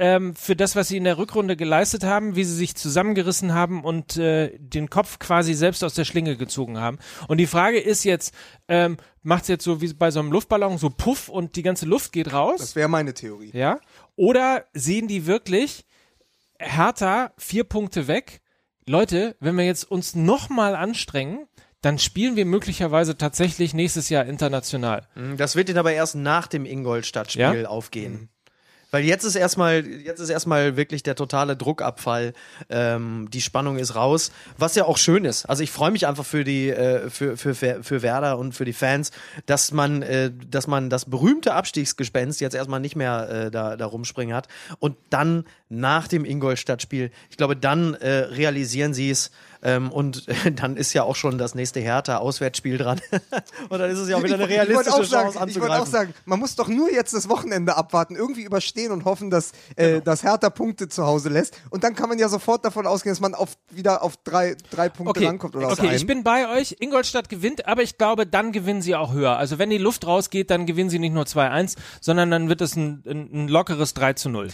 ähm, für das, was sie in der Rückrunde geleistet haben, wie sie sich zusammengerissen haben und äh, den Kopf quasi selbst aus der Schlinge gezogen haben. Und die Frage ist jetzt, ähm, macht es jetzt so wie bei so einem Luftballon so Puff und die ganze Luft geht raus? Das wäre meine Theorie. Ja? Oder sehen die wirklich Hertha vier Punkte weg? Leute, wenn wir jetzt uns nochmal anstrengen, dann spielen wir möglicherweise tatsächlich nächstes Jahr international. Das wird ihnen aber erst nach dem Ingolstadt-Spiel Ja? aufgehen. Weil jetzt ist erstmal, jetzt ist erstmal wirklich der totale Druckabfall. Ähm, die Spannung ist raus, was ja auch schön ist. Also ich freue mich einfach für die, äh, für, für, für Werder und für die Fans, dass man, äh, dass man das berühmte Abstiegsgespenst jetzt erstmal nicht mehr äh, da, da rumspringen hat. Und dann nach dem Ingolstadt-Spiel, ich glaube, dann äh, realisieren sie es. Ähm, und äh, dann ist ja auch schon das nächste Hertha-Auswärtsspiel dran. und dann ist es ja auch wieder eine ich, wollte realistische auch Chance sagen, ich wollte auch sagen, man muss doch nur jetzt das Wochenende abwarten, irgendwie überstehen stehen und hoffen, dass, äh, Genau. dass Hertha Punkte zu Hause lässt. Und dann kann man ja sofort davon ausgehen, dass man auf, wieder auf drei, drei Punkte Okay, rankommt oder okay ich bin bei euch. Ingolstadt gewinnt, aber ich glaube, dann gewinnen sie auch höher. Also wenn die Luft rausgeht, dann gewinnen sie nicht nur 2-1, sondern dann wird es ein, ein, ein lockeres 3 zu 0.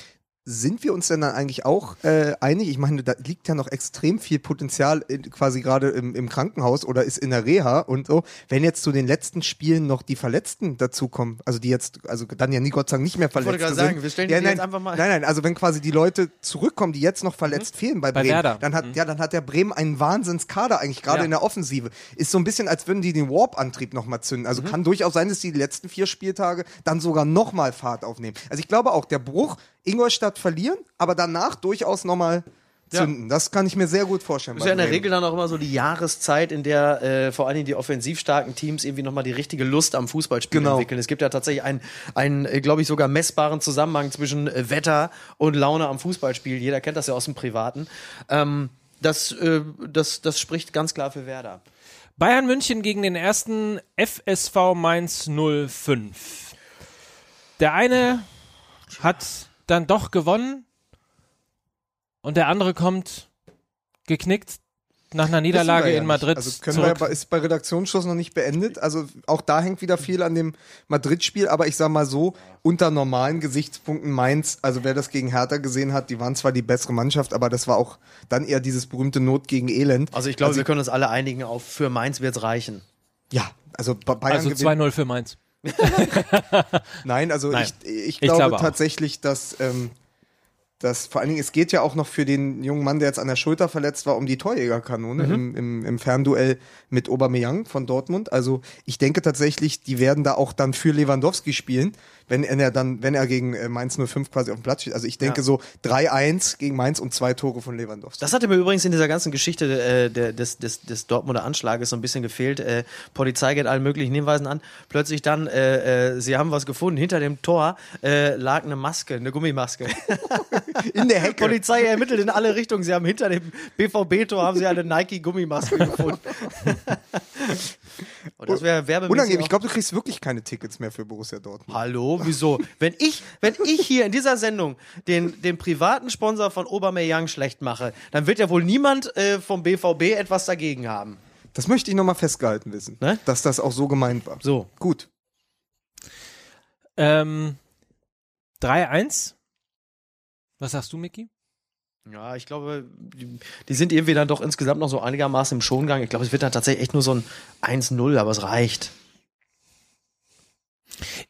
Sind wir uns denn dann eigentlich auch äh, einig? Ich meine, da liegt ja noch extrem viel Potenzial in, quasi gerade im, im Krankenhaus oder ist in der Reha und so. Wenn jetzt zu den letzten Spielen noch die Verletzten dazukommen, also die jetzt, also dann ja nie Gott sei Dank nicht mehr verletzt wollte gerade sind. sagen, wir stellen ja, die nein, jetzt einfach mal- Nein, nein, also wenn quasi die Leute zurückkommen, die jetzt noch verletzt fehlen bei Bei Bremen, Werder. dann hat ja dann hat der Bremen einen Wahnsinnskader eigentlich gerade Ja. in der Offensive. Ist so ein bisschen, als würden die den Warp-Antrieb nochmal zünden. Also kann durchaus sein, dass die die letzten vier Spieltage dann sogar nochmal Fahrt aufnehmen. Also ich glaube auch, der Bruch Ingolstadt verlieren, aber danach durchaus nochmal zünden. Das kann ich mir sehr gut vorstellen. Das ist ja in der Bremen. Regel dann auch immer so die Jahreszeit, in der äh, vor allen Dingen die offensiv starken Teams irgendwie nochmal die richtige Lust am Fußballspiel Genau. entwickeln. Es gibt ja tatsächlich einen, einen äh, glaube ich, sogar messbaren Zusammenhang zwischen äh, Wetter und Laune am Fußballspiel. Jeder kennt das ja aus dem Privaten. Ähm, das, äh, das, das spricht ganz klar für Werder. Bayern München gegen den ersten FSV Mainz 05. Der eine hat dann doch gewonnen und der andere kommt geknickt nach einer Niederlage ja in nicht. Madrid Also können zurück. wir, ja- ist bei Redaktionsschluss noch nicht beendet. Also auch da hängt wieder viel an dem Madrid-Spiel. Aber ich sag mal so, unter normalen Gesichtspunkten Mainz, also wer das gegen Hertha gesehen hat, die waren zwar die bessere Mannschaft, aber das war auch dann eher dieses berühmte Not gegen Elend. Also ich glaube, wir können uns alle einigen auf, für Mainz wird es reichen. Ja, also Ba- Bayern also gewinnt. 2-0 für Mainz. Nein, also Nein. Ich, ich Ich glaube glaube tatsächlich, dass, ähm, dass vor allen Dingen, es geht ja auch noch für den jungen Mann, der jetzt an der Schulter verletzt war, um die Torjägerkanone Mhm. im, im, im Fernduell mit Aubameyang von Dortmund. Also ich denke tatsächlich, die werden da auch dann für Lewandowski spielen, wenn er dann, wenn er gegen äh, Mainz 05 quasi auf dem Platz steht. Also ich denke Ja. so 3-1 gegen Mainz und zwei Tore von Lewandowski. Das hatte mir übrigens in dieser ganzen Geschichte äh, des, des, des Dortmunder Anschlages so ein bisschen gefehlt. Äh, Polizei geht allen möglichen Hinweisen an. Plötzlich dann, äh, äh, sie haben was gefunden. Hinter dem Tor äh, lag eine Maske, eine Gummimaske. In der Hecke. Polizei ermittelt in alle Richtungen. Sie haben hinter dem BVB-Tor haben sie eine Nike-Gummimaske gefunden. Und das wäre Werbemäßig Unangenehm. Ich glaube, du kriegst wirklich keine Tickets mehr für Borussia Dortmund. Hallo, wieso? Wenn ich, wenn ich hier in dieser Sendung den, den privaten Sponsor von Aubameyang schlecht mache, dann wird ja wohl niemand äh, vom BVB etwas dagegen haben. Das möchte ich nochmal festgehalten wissen, Ne? dass das auch so gemeint war. So. Gut. Ähm, 3-1. Was sagst du, Micky? Ja, ich glaube, die, die sind irgendwie dann doch insgesamt noch so einigermaßen im Schongang. Ich glaube, es wird dann tatsächlich echt nur so ein 1-0, aber es reicht.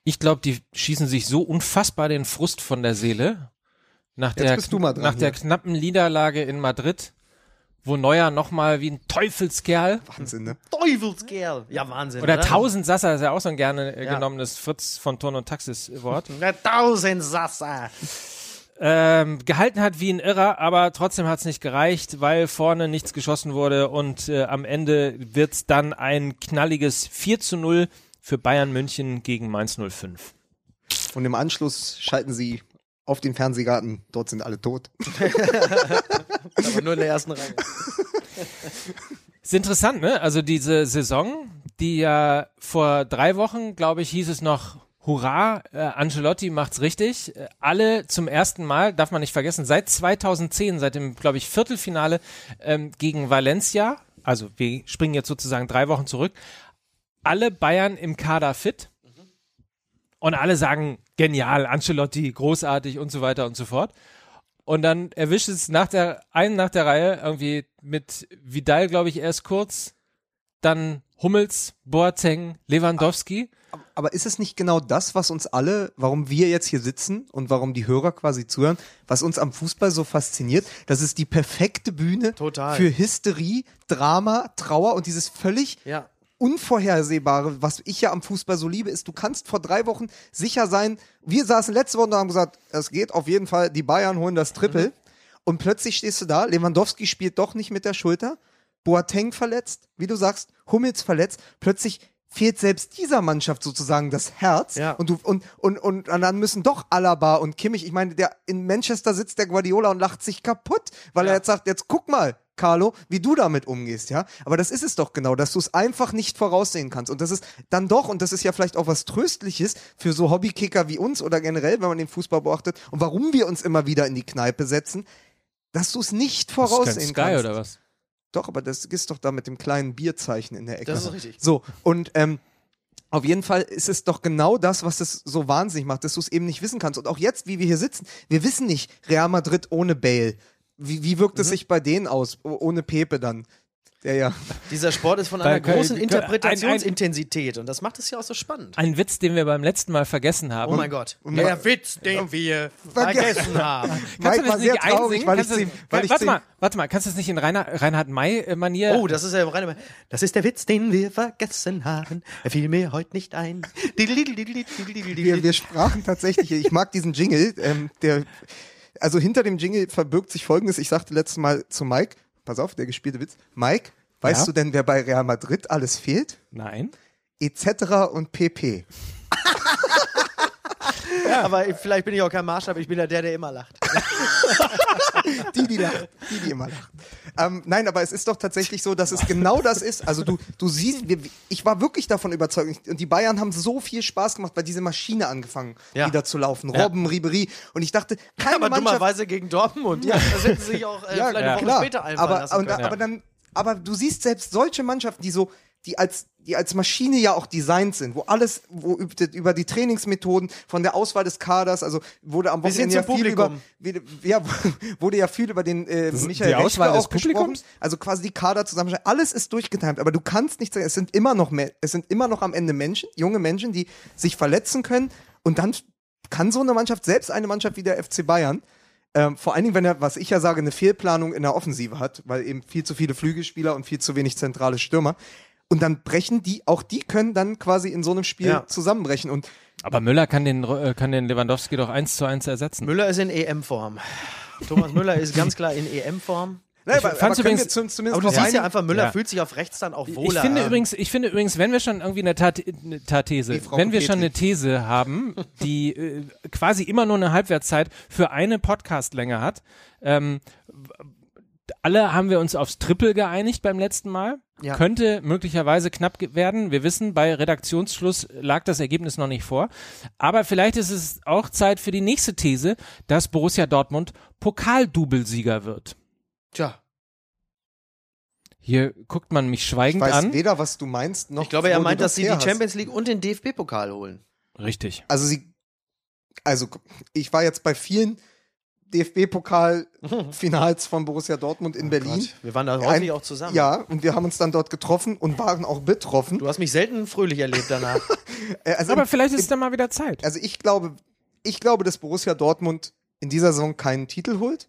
Ich glaube, die schießen sich so unfassbar den Frust von der Seele nach Jetzt der, bist du mal dran nach der knappen Niederlage in Madrid, wo Neuer nochmal wie ein Teufelskerl Wahnsinn, ne? Teufelskerl. Ja, Wahnsinn. oder Tausendsasser ist ja auch so ein gerne äh, Ja. genommenes Fritz von Ton und Taxis Wort, Tausendsasser. Ähm, gehalten hat wie ein Irrer, aber trotzdem hat es nicht gereicht, weil vorne nichts geschossen wurde und äh, am Ende wird's dann ein knalliges 4 zu 0 für Bayern München gegen Mainz 05. Und im Anschluss schalten sie auf den Fernsehgarten. Dort sind alle tot. Aber nur in der ersten Reihe. Ist interessant, ne? Also diese Saison, die ja vor drei Wochen, glaube ich, hieß es noch, Hurra, äh, Ancelotti macht's richtig. Äh, alle zum ersten Mal, darf man nicht vergessen, seit 2010, seit dem, glaube ich, Viertelfinale ähm, gegen Valencia, also wir springen jetzt sozusagen drei Wochen zurück, alle Bayern im Kader fit. Und alle sagen, genial, Ancelotti, großartig und so weiter und so fort. Und dann erwischt es nach der, einen nach der Reihe irgendwie mit Vidal, glaube ich, erst kurz, dann Hummels, Boateng, Lewandowski. Aber ist es nicht genau das, was uns alle, warum wir jetzt hier sitzen und warum die Hörer quasi zuhören, was uns am Fußball so fasziniert? Das ist die perfekte Bühne Total. für Hysterie, Drama, Trauer und dieses völlig Ja. Unvorhersehbare, was ich ja am Fußball so liebe, ist, du kannst vor drei Wochen sicher sein, wir saßen letzte Woche und haben gesagt, es geht auf jeden Fall, die Bayern holen das Triple. Und plötzlich stehst du da, Lewandowski spielt doch nicht mit der Schulter, Boateng verletzt, wie du sagst, Hummels verletzt, plötzlich fehlt selbst dieser Mannschaft sozusagen das Herz Ja. und du und, und und dann müssen doch Alaba und Kimmich, ich meine, der in Manchester sitzt der Guardiola und lacht sich kaputt, weil Ja. er jetzt sagt, jetzt guck mal, Carlo, wie du damit umgehst, ja. Aber das ist es doch genau, dass du es einfach nicht voraussehen kannst. Und das ist dann doch, und das ist ja vielleicht auch was Tröstliches für so Hobbykicker wie uns oder generell, wenn man den Fußball beobachtet, und warum wir uns immer wieder in die Kneipe setzen, dass du es nicht voraussehen Sky kannst. oder was? Doch, aber das ist doch da mit dem kleinen Bierzeichen in der Ecke. Das ist richtig. So, und ähm, auf jeden Fall ist es doch genau das, was es so wahnsinnig macht, dass du es eben nicht wissen kannst. Und auch jetzt, wie wir hier sitzen, wir wissen nicht, Real Madrid ohne Bale. Wie, wie wirkt Mhm. es sich bei denen aus, ohne Pepe dann? Der ja. Dieser Sport ist von Weil- einer großen ein- ein- Interpretationsintensität und das macht es ja auch so spannend. Ein Witz, den wir beim letzten Mal vergessen haben. Oh mein Gott. und- Der Witz, den wir vergessen haben. Kannst Mike du das war sehr nicht traurig, einsingen? weil ich Kannst du- sie- weil ich warte mal, warte mal, kannst du das nicht in Rainer, Reinhard May-Manier? Oh, das ist ja rein. Das ist der Witz, den wir vergessen haben. Er fiel mir heute nicht ein. Wir, wir sprachen tatsächlich, ich mag diesen Jingle, ähm, der, also hinter dem Jingle verbirgt sich folgendes, ich sagte letztes Mal zu Mike, pass auf, der gespielte Witz, Mike, weißt Ja? du denn, wer bei Real Madrid alles fehlt? Nein. Etc. und PP. Aber vielleicht bin ich auch kein Maßstab, ich bin ja der, der immer lacht. Die, die lacht. Die, die immer lacht. Ähm, nein, aber es ist doch tatsächlich so, dass es genau das ist. Also du, du siehst, ich war wirklich davon überzeugt. Und die Bayern haben so viel Spaß gemacht, weil diese Maschine angefangen Ja. wieder zu laufen. Ja. Robben, Ribery. Und ich dachte, keine Aber Mannschaft... dummerweise gegen Dortmund. Ja. Das hätten sie sich auch äh, Ja, vielleicht ja, eine Woche klar. später einfallen aber, lassen aber dann, aber du siehst selbst solche Mannschaften, die so, die als, die als Maschine ja auch designt sind, wo alles, wo üb- über die Trainingsmethoden, von der Auswahl des Kaders, also wurde am Wochenende ja viel über, ja, wurde ja viel über den äh, Michael die Auswahl des auch gesprochen. Publikums? Also quasi die Kader zusammenstellen. Alles ist durchgetimt, aber du kannst nicht sagen, es sind immer noch, me- es sind immer noch am Ende Menschen, junge Menschen, die sich verletzen können und dann kann so eine Mannschaft, selbst eine Mannschaft wie der FC Bayern, ähm, vor allen Dingen, wenn er, was ich ja sage, eine Fehlplanung in der Offensive hat, weil eben viel zu viele Flügelspieler und viel zu wenig zentrale Stürmer. Und dann brechen die, auch die können dann quasi in so einem Spiel Ja. zusammenbrechen. Und Aber Müller kann den, äh, kann den Lewandowski doch eins zu eins ersetzen. Müller ist in EM-Form. Thomas Müller ist ganz klar in EM-Form. naja, fand's übrigens- wir zum, zumindest Aber du siehst ja einfach, Müller Ja. fühlt sich auf rechts dann auch Ich wohler. finde übrigens, ich finde übrigens, wenn wir schon irgendwie eine, Tat, eine Tatthese, Frau wenn wir Petri. schon eine These haben, die äh, quasi immer nur eine Halbwertszeit für eine Podcastlänge hat, ähm, alle haben wir uns aufs Triple geeinigt beim letzten Mal. Ja. Könnte möglicherweise knapp werden. Wir wissen, bei Redaktionsschluss lag das Ergebnis noch nicht vor. Aber vielleicht ist es auch Zeit für die nächste These, dass Borussia Dortmund Pokaldubelsieger wird. Tja, Hier guckt man mich ich schweigend weiß an. weder, was du meinst, noch ich glaube, er meint, das dass sie die hast. Champions League und den DFB-Pokal holen. Richtig. Also sie, also ich war jetzt bei vielen DFB-Pokal-Finals von Borussia Dortmund in Berlin. Oh Gott, wir waren da häufig ein- auch zusammen. Ja, und wir haben uns dann dort getroffen und waren auch betroffen. Du hast mich selten fröhlich erlebt danach. Äh, Also, Aber im- vielleicht ist es dann mal wieder Zeit. also ich glaube, ich glaube, dass Borussia Dortmund in dieser Saison keinen Titel holt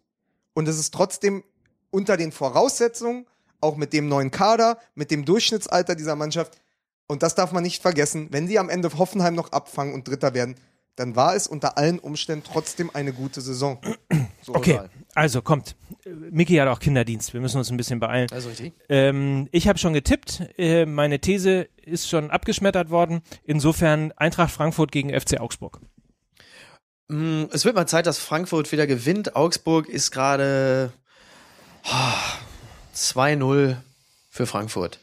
und es ist trotzdem unter den Voraussetzungen, auch mit dem neuen Kader, mit dem Durchschnittsalter dieser Mannschaft, und das darf man nicht vergessen, wenn sie am Ende Hoffenheim noch abfangen und Dritter werden, dann war es unter allen Umständen trotzdem eine gute Saison. So Okay, Total. also kommt. Miki hat auch Kinderdienst. Wir müssen uns ein bisschen beeilen. Also richtig. Ähm, ich habe schon getippt. Äh, meine These ist schon abgeschmettert worden. Insofern Eintracht Frankfurt gegen FC Augsburg. Mm, Es wird mal Zeit, dass Frankfurt wieder gewinnt. Augsburg ist gerade ah, 2-0 für Frankfurt.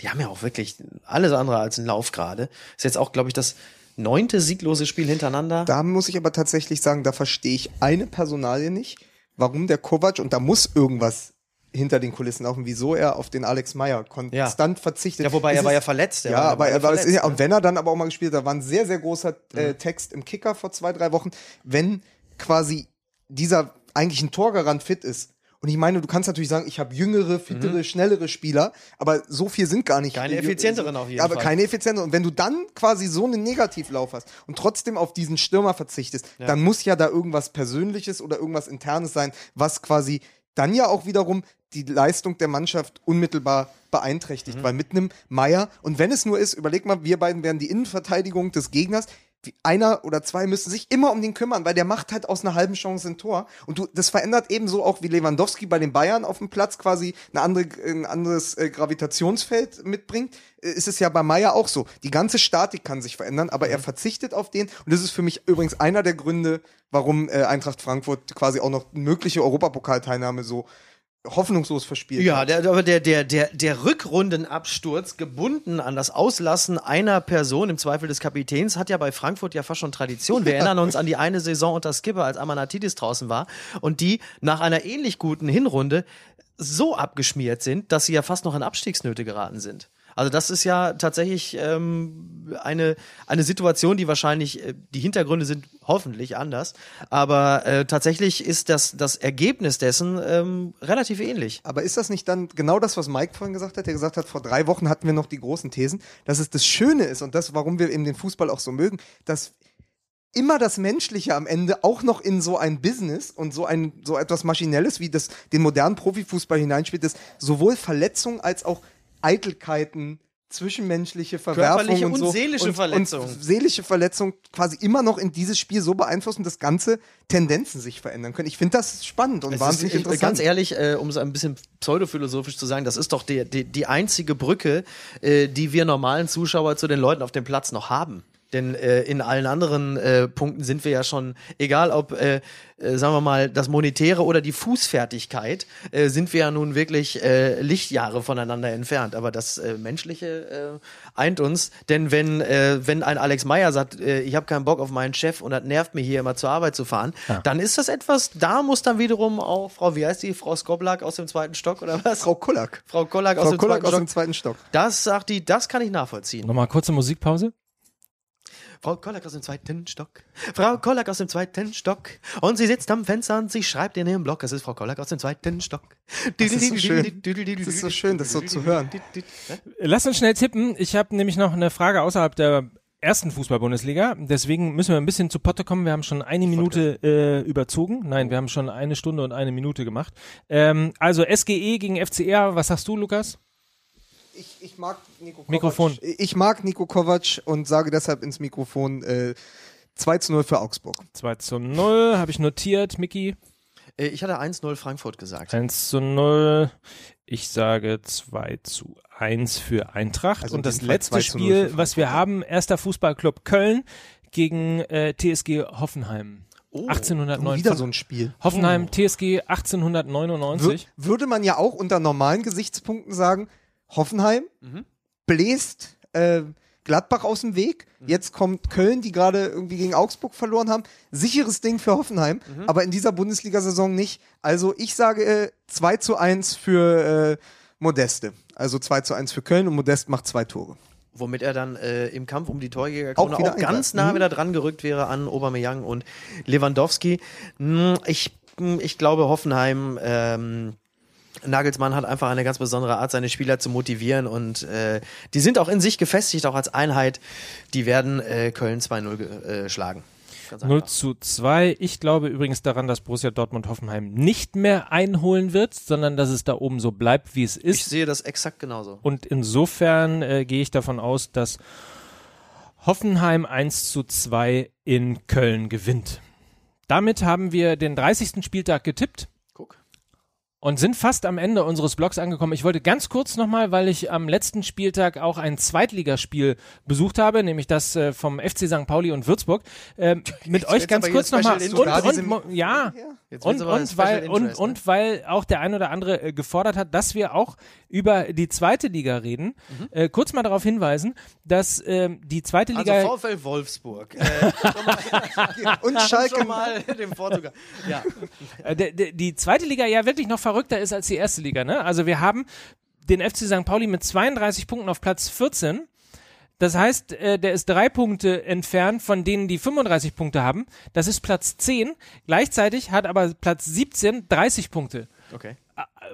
Die haben ja auch wirklich alles andere als einen Lauf gerade. Ist jetzt auch, glaube ich, das neunte sieglose Spiel hintereinander. Da muss ich aber tatsächlich sagen, da verstehe ich eine Personalie nicht, warum der Kovac, und da muss irgendwas hinter den Kulissen laufen, wieso er auf den Alex Meyer konstant verzichtet. ja, wobei Es er war ist- ja verletzt. Ja, aber er war verletzt, es, ja, und wenn er dann aber auch mal gespielt hat, da war ein sehr, sehr großer äh, Text im Kicker vor zwei, drei Wochen, wenn quasi dieser eigentlich ein Torgarant fit ist. Und ich meine, du kannst natürlich sagen, ich habe jüngere, fittere, schnellere Spieler, aber so viel sind gar nicht. Mhm. Keine äh, effizienteren auf jeden aber Fall. keine effizienteren. Und wenn du dann quasi so einen Negativlauf hast und trotzdem auf diesen Stürmer verzichtest, dann muss ja da irgendwas Persönliches oder irgendwas Internes sein, was quasi dann ja auch wiederum die Leistung der Mannschaft unmittelbar beeinträchtigt. Mhm. Weil mit einem Meier, und wenn es nur ist, überleg mal, wir beiden wären die Innenverteidigung des Gegners. Wie- Einer oder zwei müssen sich immer um den kümmern, weil der macht halt aus einer halben Chance ein Tor. Und du, das verändert ebenso auch wie Lewandowski bei den Bayern auf dem Platz quasi eine andere, ein anderes äh, Gravitationsfeld mitbringt. Äh, ist es ja bei Meier auch so. Die ganze Statik kann sich verändern, aber er verzichtet auf den. Und das ist für mich übrigens einer der Gründe, warum äh, Eintracht Frankfurt quasi auch noch mögliche Europapokalteilnahme so hoffnungslos verspielt Ja, der, aber der, der, der, der Rückrundenabsturz, gebunden an das Auslassen einer Person, im Zweifel des Kapitäns, hat ja bei Frankfurt ja fast schon Tradition. Wir erinnern uns an die eine Saison unter Skipper, als Amanatidis draußen war und die nach einer ähnlich guten Hinrunde so abgeschmiert sind, dass sie ja fast noch in Abstiegsnöte geraten sind. Also das ist ja tatsächlich ähm, eine, eine Situation, die wahrscheinlich, äh, die Hintergründe sind hoffentlich anders, aber äh, tatsächlich ist das, das Ergebnis dessen ähm, relativ ähnlich. Aber ist das nicht dann genau das, was Mike vorhin gesagt hat? Der gesagt hat, vor drei Wochen hatten wir noch die großen Thesen, dass es das Schöne ist und das, warum wir eben den Fußball auch so mögen, dass immer das Menschliche am Ende auch noch in so ein Business und so ein so etwas Maschinelles wie das den modernen Profifußball hineinspielt, dass sowohl Verletzungen als auch Eitelkeiten zwischenmenschliche Verwerfungen Körperliche und, und so seelische und, Verletzungen. und seelische Verletzungen quasi immer noch in dieses Spiel so beeinflussen, dass ganze Tendenzen sich verändern können. Ich finde das spannend und Es wahnsinnig ist, äh, interessant. Ganz ehrlich, äh, um es ein bisschen pseudophilosophisch zu sagen, das ist doch die, die, die einzige Brücke, äh, die wir normalen Zuschauer zu den Leuten auf dem Platz noch haben. Denn äh, in allen anderen äh, Punkten sind wir ja schon, egal ob, äh, äh, sagen wir mal, das Monetäre oder die Fußfertigkeit, äh, sind wir ja nun wirklich äh, Lichtjahre voneinander entfernt. Aber das äh, Menschliche äh, eint uns. Denn wenn, äh, wenn ein Alex Meyer sagt, äh, ich habe keinen Bock auf meinen Chef und das nervt mir hier immer zur Arbeit zu fahren, dann ist das etwas, da muss dann wiederum auch Frau, wie heißt die, Frau Skoblak aus dem zweiten Stock oder was? Frau Kullack. Frau Kollak aus, Frau dem, Kullack zweiten aus Stock. dem zweiten Stock. Das sagt die, das kann ich nachvollziehen. Nochmal kurze Musikpause. Frau Kollak aus dem zweiten Stock. Frau Kollak aus dem zweiten Stock. Und sie sitzt am Fenster und sie schreibt in ihrem Blog. Das ist Frau Kollak aus dem zweiten Stock. Das ist so schön. Das ist so schön, das so zu hören. Lass uns schnell tippen. Ich habe nämlich noch eine Frage außerhalb der ersten Fußball-Bundesliga. Deswegen müssen wir ein bisschen zu Potte kommen. Wir haben schon eine Minute äh, überzogen. Nein, wir haben schon eine Stunde und eine Minute gemacht. Ähm, also SGE gegen FCR. Was sagst du, Lukas? Ich, ich mag Nico Kovac. Mikrofon. Ich mag Nico Kovac und sage deshalb ins Mikrofon äh, 2 zu 0 für Augsburg. 2 zu 0, habe ich notiert. Miki? Äh, Ich hatte 1-0 Frankfurt gesagt. 1 zu 0. Ich sage 2 zu 1 für Eintracht. Also und das letzte 2 zu 0 Spiel, was wir haben, erster Fußballclub Köln gegen äh, TSG Hoffenheim. Oh, 1809. Wieder so ein Spiel. Hoffenheim, TSG Wür 1899. würde man ja auch unter normalen Gesichtspunkten sagen, Hoffenheim bläst äh, Gladbach aus dem Weg. Jetzt kommt Köln, die gerade irgendwie gegen Augsburg verloren haben. Sicheres Ding für Hoffenheim, aber in dieser Bundesliga-Saison nicht. Also ich sage äh, 2 zu 1 für äh, Modeste. Also 2 zu 1 für Köln und Modest macht zwei Tore. Womit er dann äh, im Kampf um die Torjägerkrone Auch auch, wieder ganz nah Mhm. wieder dran gerückt wäre an Aubameyang und Lewandowski. Hm, Ich, hm, ich glaube, Hoffenheim, ähm, Nagelsmann hat einfach eine ganz besondere Art, seine Spieler zu motivieren und äh, die sind auch in sich gefestigt, auch als Einheit. Die werden äh, Köln 2-0 ge- äh, schlagen. Ganz 0 einfach. zu 2. Ich glaube übrigens daran, dass Borussia Dortmund Hoffenheim nicht mehr einholen wird, sondern dass es da oben so bleibt, wie es Ich ist. sehe das exakt genauso. Und insofern äh, gehe ich davon aus, dass Hoffenheim 1 zu 2 in Köln gewinnt. Damit haben wir den 30. Spieltag getippt. Und sind fast am Ende unseres Blogs angekommen. Ich wollte ganz kurz nochmal, weil ich am letzten Spieltag auch ein Zweitligaspiel besucht habe, nämlich das äh, vom FC St. Pauli und Würzburg, ähm, mit euch ganz kurz nochmal und, und, mo- ja Jetzt und, und weil und, ne? und weil auch der ein oder andere äh, gefordert hat, dass wir auch über die zweite Liga reden. Mhm. Äh, kurz mal darauf hinweisen, dass ähm, die zweite Liga Also VfL Wolfsburg. Äh, Und Schalke mal dem Portugal. Ja. äh, die zweite Liga ja wirklich noch verrückter ist als die erste Liga. Ne? Also wir haben den FC St. Pauli mit 32 Punkten auf Platz 14. Das heißt, äh, der ist drei Punkte entfernt von denen, die 35 Punkte haben. Das ist Platz 10. Gleichzeitig hat aber Platz 17 30 Punkte. Okay.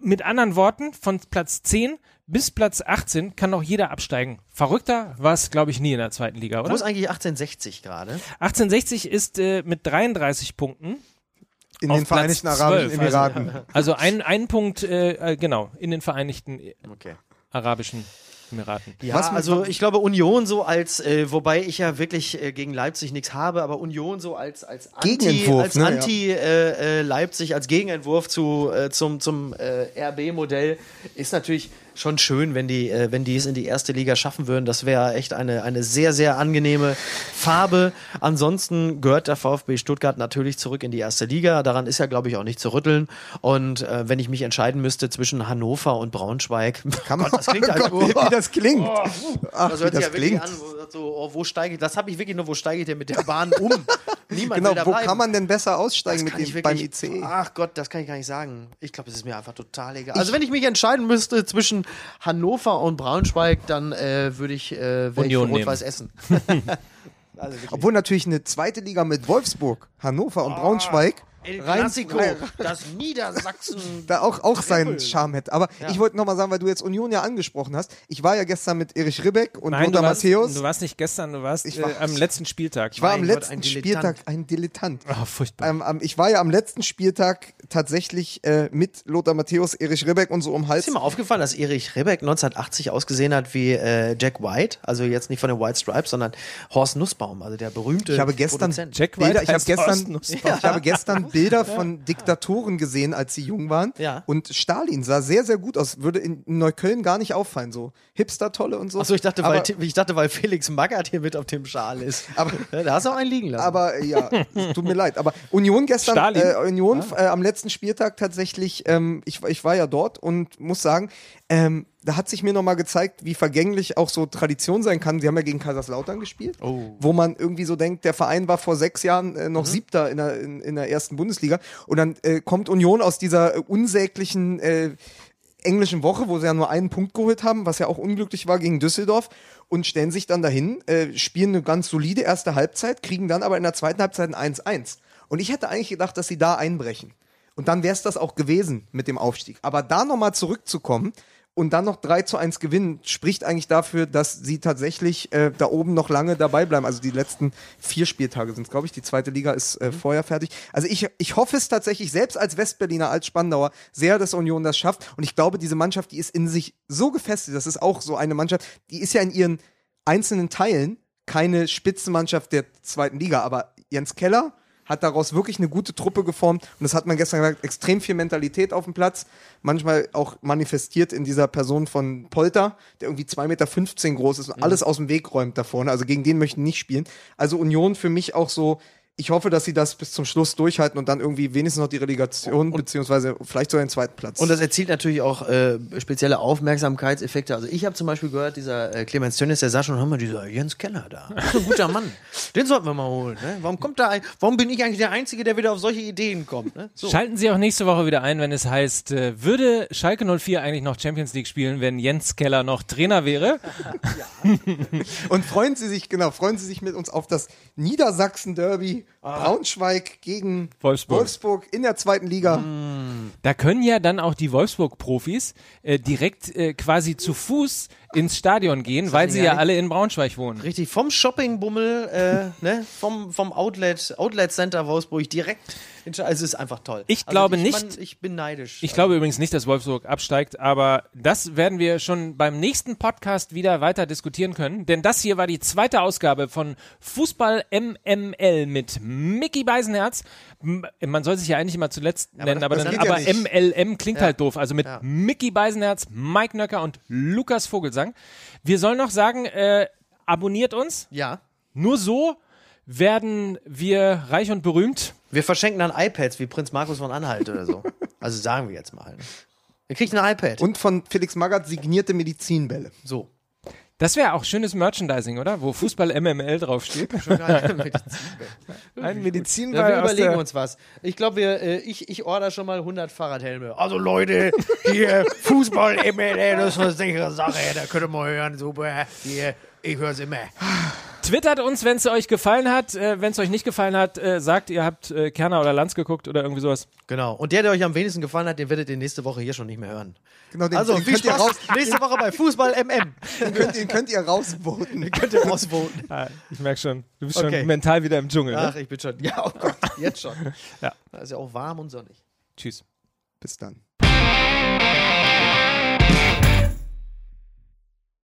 Mit anderen Worten, von Platz 10 bis Platz 18 kann noch jeder absteigen. Verrückter war es, glaube ich, nie in der zweiten Liga, Wo oder? ist eigentlich 1860 gerade? 1860 ist äh, mit 33 Punkten in auf den Vereinigten Platz Arabischen 12, Emiraten. Also, also ein, ein Punkt, äh, äh, genau, in den Vereinigten Okay. Arabischen Emiraten. Ja, Was also ich glaube Union so als, äh, wobei ich ja wirklich äh, gegen Leipzig nichts habe, aber Union so als als Anti, Gegenentwurf, als ne. Anti äh, äh, Leipzig als Gegenentwurf zu äh, zum zum äh, RB-Modell ist natürlich schon schön, wenn die, äh, wenn die es in die erste Liga schaffen würden. Das wäre echt eine, eine sehr, sehr angenehme Farbe. Ansonsten gehört der VfB Stuttgart natürlich zurück in die erste Liga. Daran ist ja, glaube ich, auch nicht zu rütteln. Und äh, wenn ich mich entscheiden müsste zwischen Hannover und Braunschweig, Kann man, das klingt halt, Gott, wie das klingt. Ach, das hört sich das ja wirklich klingt. an, wo, so, oh, wo steige ich, das habe ich wirklich nur, wo steige ich denn mit der Bahn um? Niemand Genau, wo bleiben. kann man denn besser aussteigen mit dem, beim wirklich- ICE? Ach Gott, das kann ich gar nicht sagen. Ich glaube, es ist mir einfach total egal. Also wenn ich mich entscheiden müsste zwischen Hannover und Braunschweig, dann äh, würde ich, äh. Rot-Weiß Essen. also. Obwohl natürlich eine zweite Liga mit Wolfsburg, Hannover Ah, und Braunschweig El Clasico, das Niedersachsen. da auch, auch seinen. Charme hätte. Aber Ja. ich wollte nochmal sagen, weil du jetzt Union ja angesprochen hast. Ich war ja gestern mit Erich Ribbeck und Nein, Lothar du warst, Matthäus. du warst nicht gestern, du warst Ich äh, war- am letzten Spieltag. Ich war am Mein Gott, letzten ein Dilettant. Spieltag ein Dilettant. oh, furchtbar. Ähm, am- ich war ja am letzten Spieltag tatsächlich äh, mit Lothar Matthäus, Erich Ribbeck und so um Hals. Ist dir mal aufgefallen, dass Erich Rebeck 1980 ausgesehen hat wie äh, Jack White? Also jetzt nicht von den White Stripes, sondern Horst Nussbaum, also der berühmte Ich habe gestern Produzent. Jack White Bilder, ich habe gestern, ich habe gestern Bilder von Diktatoren gesehen, als sie jung waren. Ja. Und Stalin sah sehr, sehr gut aus. Würde in Neukölln gar nicht auffallen. So Hipster-Tolle und so. Achso, ich dachte, aber, weil, ich dachte, weil Felix Magath hier mit auf dem Schal ist. Aber- da hast du auch einen liegen lassen. Aber äh, ja, es tut mir leid. Aber Union gestern, äh, Union äh, am letzten Spieltag tatsächlich, ähm, ich, ich war ja dort und muss sagen, ähm, da hat sich mir nochmal gezeigt, wie vergänglich auch so Tradition sein kann. Sie haben ja gegen Kaiserslautern gespielt, Oh. wo man irgendwie so denkt, der Verein war vor sechs Jahren äh, noch Siebter in der, in, in der ersten Bundesliga. Und dann äh, kommt Union aus dieser äh, unsäglichen äh, englischen Woche, wo sie ja nur einen Punkt geholt haben, was ja auch unglücklich war gegen Düsseldorf und stellen sich dann dahin, äh, spielen eine ganz solide erste Halbzeit, kriegen dann aber in der zweiten Halbzeit ein 1-1. Und ich hätte eigentlich gedacht, dass sie da einbrechen. Und dann wäre es das auch gewesen mit dem Aufstieg. Aber da nochmal zurückzukommen und dann noch 3 zu 1 gewinnen, spricht eigentlich dafür, dass sie tatsächlich äh, da oben noch lange dabei bleiben. Also die letzten vier Spieltage sind es, glaube ich. Die zweite Liga ist äh, vorher fertig. Also ich, ich hoffe es tatsächlich, selbst als Westberliner, als Spandauer, sehr, dass Union das schafft. Und ich glaube, diese Mannschaft, die ist in sich so gefestigt. Das ist auch so eine Mannschaft, die ist ja in ihren einzelnen Teilen keine Spitzenmannschaft der zweiten Liga. Aber Jens Keller hat daraus wirklich eine gute Truppe geformt. Und das hat man gestern gesagt, extrem viel Mentalität auf dem Platz, manchmal auch manifestiert in dieser Person von Polter, der irgendwie 2,15 Meter groß ist und alles aus dem Weg räumt da vorne, also gegen den möchten nicht spielen. Also Union für mich auch so, ich hoffe, dass sie das bis zum Schluss durchhalten und dann irgendwie wenigstens noch die Relegation, beziehungsweise vielleicht sogar den zweiten Platz. Und das erzielt natürlich auch äh, spezielle Aufmerksamkeitseffekte. Also ich habe zum Beispiel gehört, dieser äh, Clemens Tönnies, der sah schon, hör mal, dieser Jens Keller da. Das ist ein guter Mann. Den sollten wir mal holen. Ne? Warum kommt da ein, warum bin ich eigentlich der Einzige, der wieder auf solche Ideen kommt? Ne? So. Schalten Sie auch nächste Woche wieder ein, wenn es heißt, äh, würde Schalke 04 eigentlich noch Champions League spielen, wenn Jens Keller noch Trainer wäre? Und freuen Sie sich, genau, freuen Sie sich mit uns auf das Niedersachsen-Derby Braunschweig gegen Wolfsburg. Wolfsburg in der zweiten Liga. Da können ja dann auch die Wolfsburg-Profis äh, direkt äh, quasi zu Fuß ins Stadion gehen, weil sie ja alle in Braunschweig wohnen. Richtig, vom Shoppingbummel, äh, ne? vom, vom Outlet, Outlet Center Wolfsburg direkt. in Also es ist einfach toll. Ich also glaube ich, nicht- Man, ich bin neidisch. Ich glaube übrigens nicht, dass Wolfsburg absteigt, aber das werden wir schon beim nächsten Podcast wieder weiter diskutieren können, denn das hier war die zweite Ausgabe von Fußball MML mit Mickey Beisenherz. Man soll sich ja eigentlich immer zuletzt nennen, das- aber, das dann, ja aber nicht. MLM klingt halt doof. Also mit Mickey Beisenherz, Mike Nöcker und Lukas Vogelsang. Wir sollen noch sagen, äh, abonniert uns. Ja. Nur so werden wir reich und berühmt. Wir verschenken dann iPads wie Prinz Markus von Anhalt oder so. Also sagen wir jetzt mal. Ihr kriegt ein iPad. Und von Felix Magath signierte Medizinbälle. so. Das wäre auch schönes Merchandising, oder? Wo Fußball MML draufsteht. Ein Ja, Medizinball wir aus überlegen uns was. Ich glaube, wir, äh, ich, ich order schon mal 100 Fahrradhelme. Also Leute, hier Fußball, MLA, das ist eine sichere Sache. Da könnt ihr mal hören. Super. Hier, ich höre es immer. Twittert uns, wenn es euch gefallen hat. Äh, wenn es euch nicht gefallen hat, äh, sagt, ihr habt äh, Kerner oder Lanz geguckt oder irgendwie sowas. Genau. Und der, der euch am wenigsten gefallen hat, den werdet ihr nächste Woche hier schon nicht mehr hören. Genau, den, Also, den könnt, ihr raus, nächste Woche bei Fußball MM. den, könnt, den könnt ihr rausvoten. Könnt ihr rausvoten. Ah, ich merke schon, du bist Okay. schon mental wieder im Dschungel. Ach, Ne? ich bin schon. Ja, oh Gott, jetzt schon. Ja. Da ist ja auch warm und sonnig. Tschüss. Bis dann.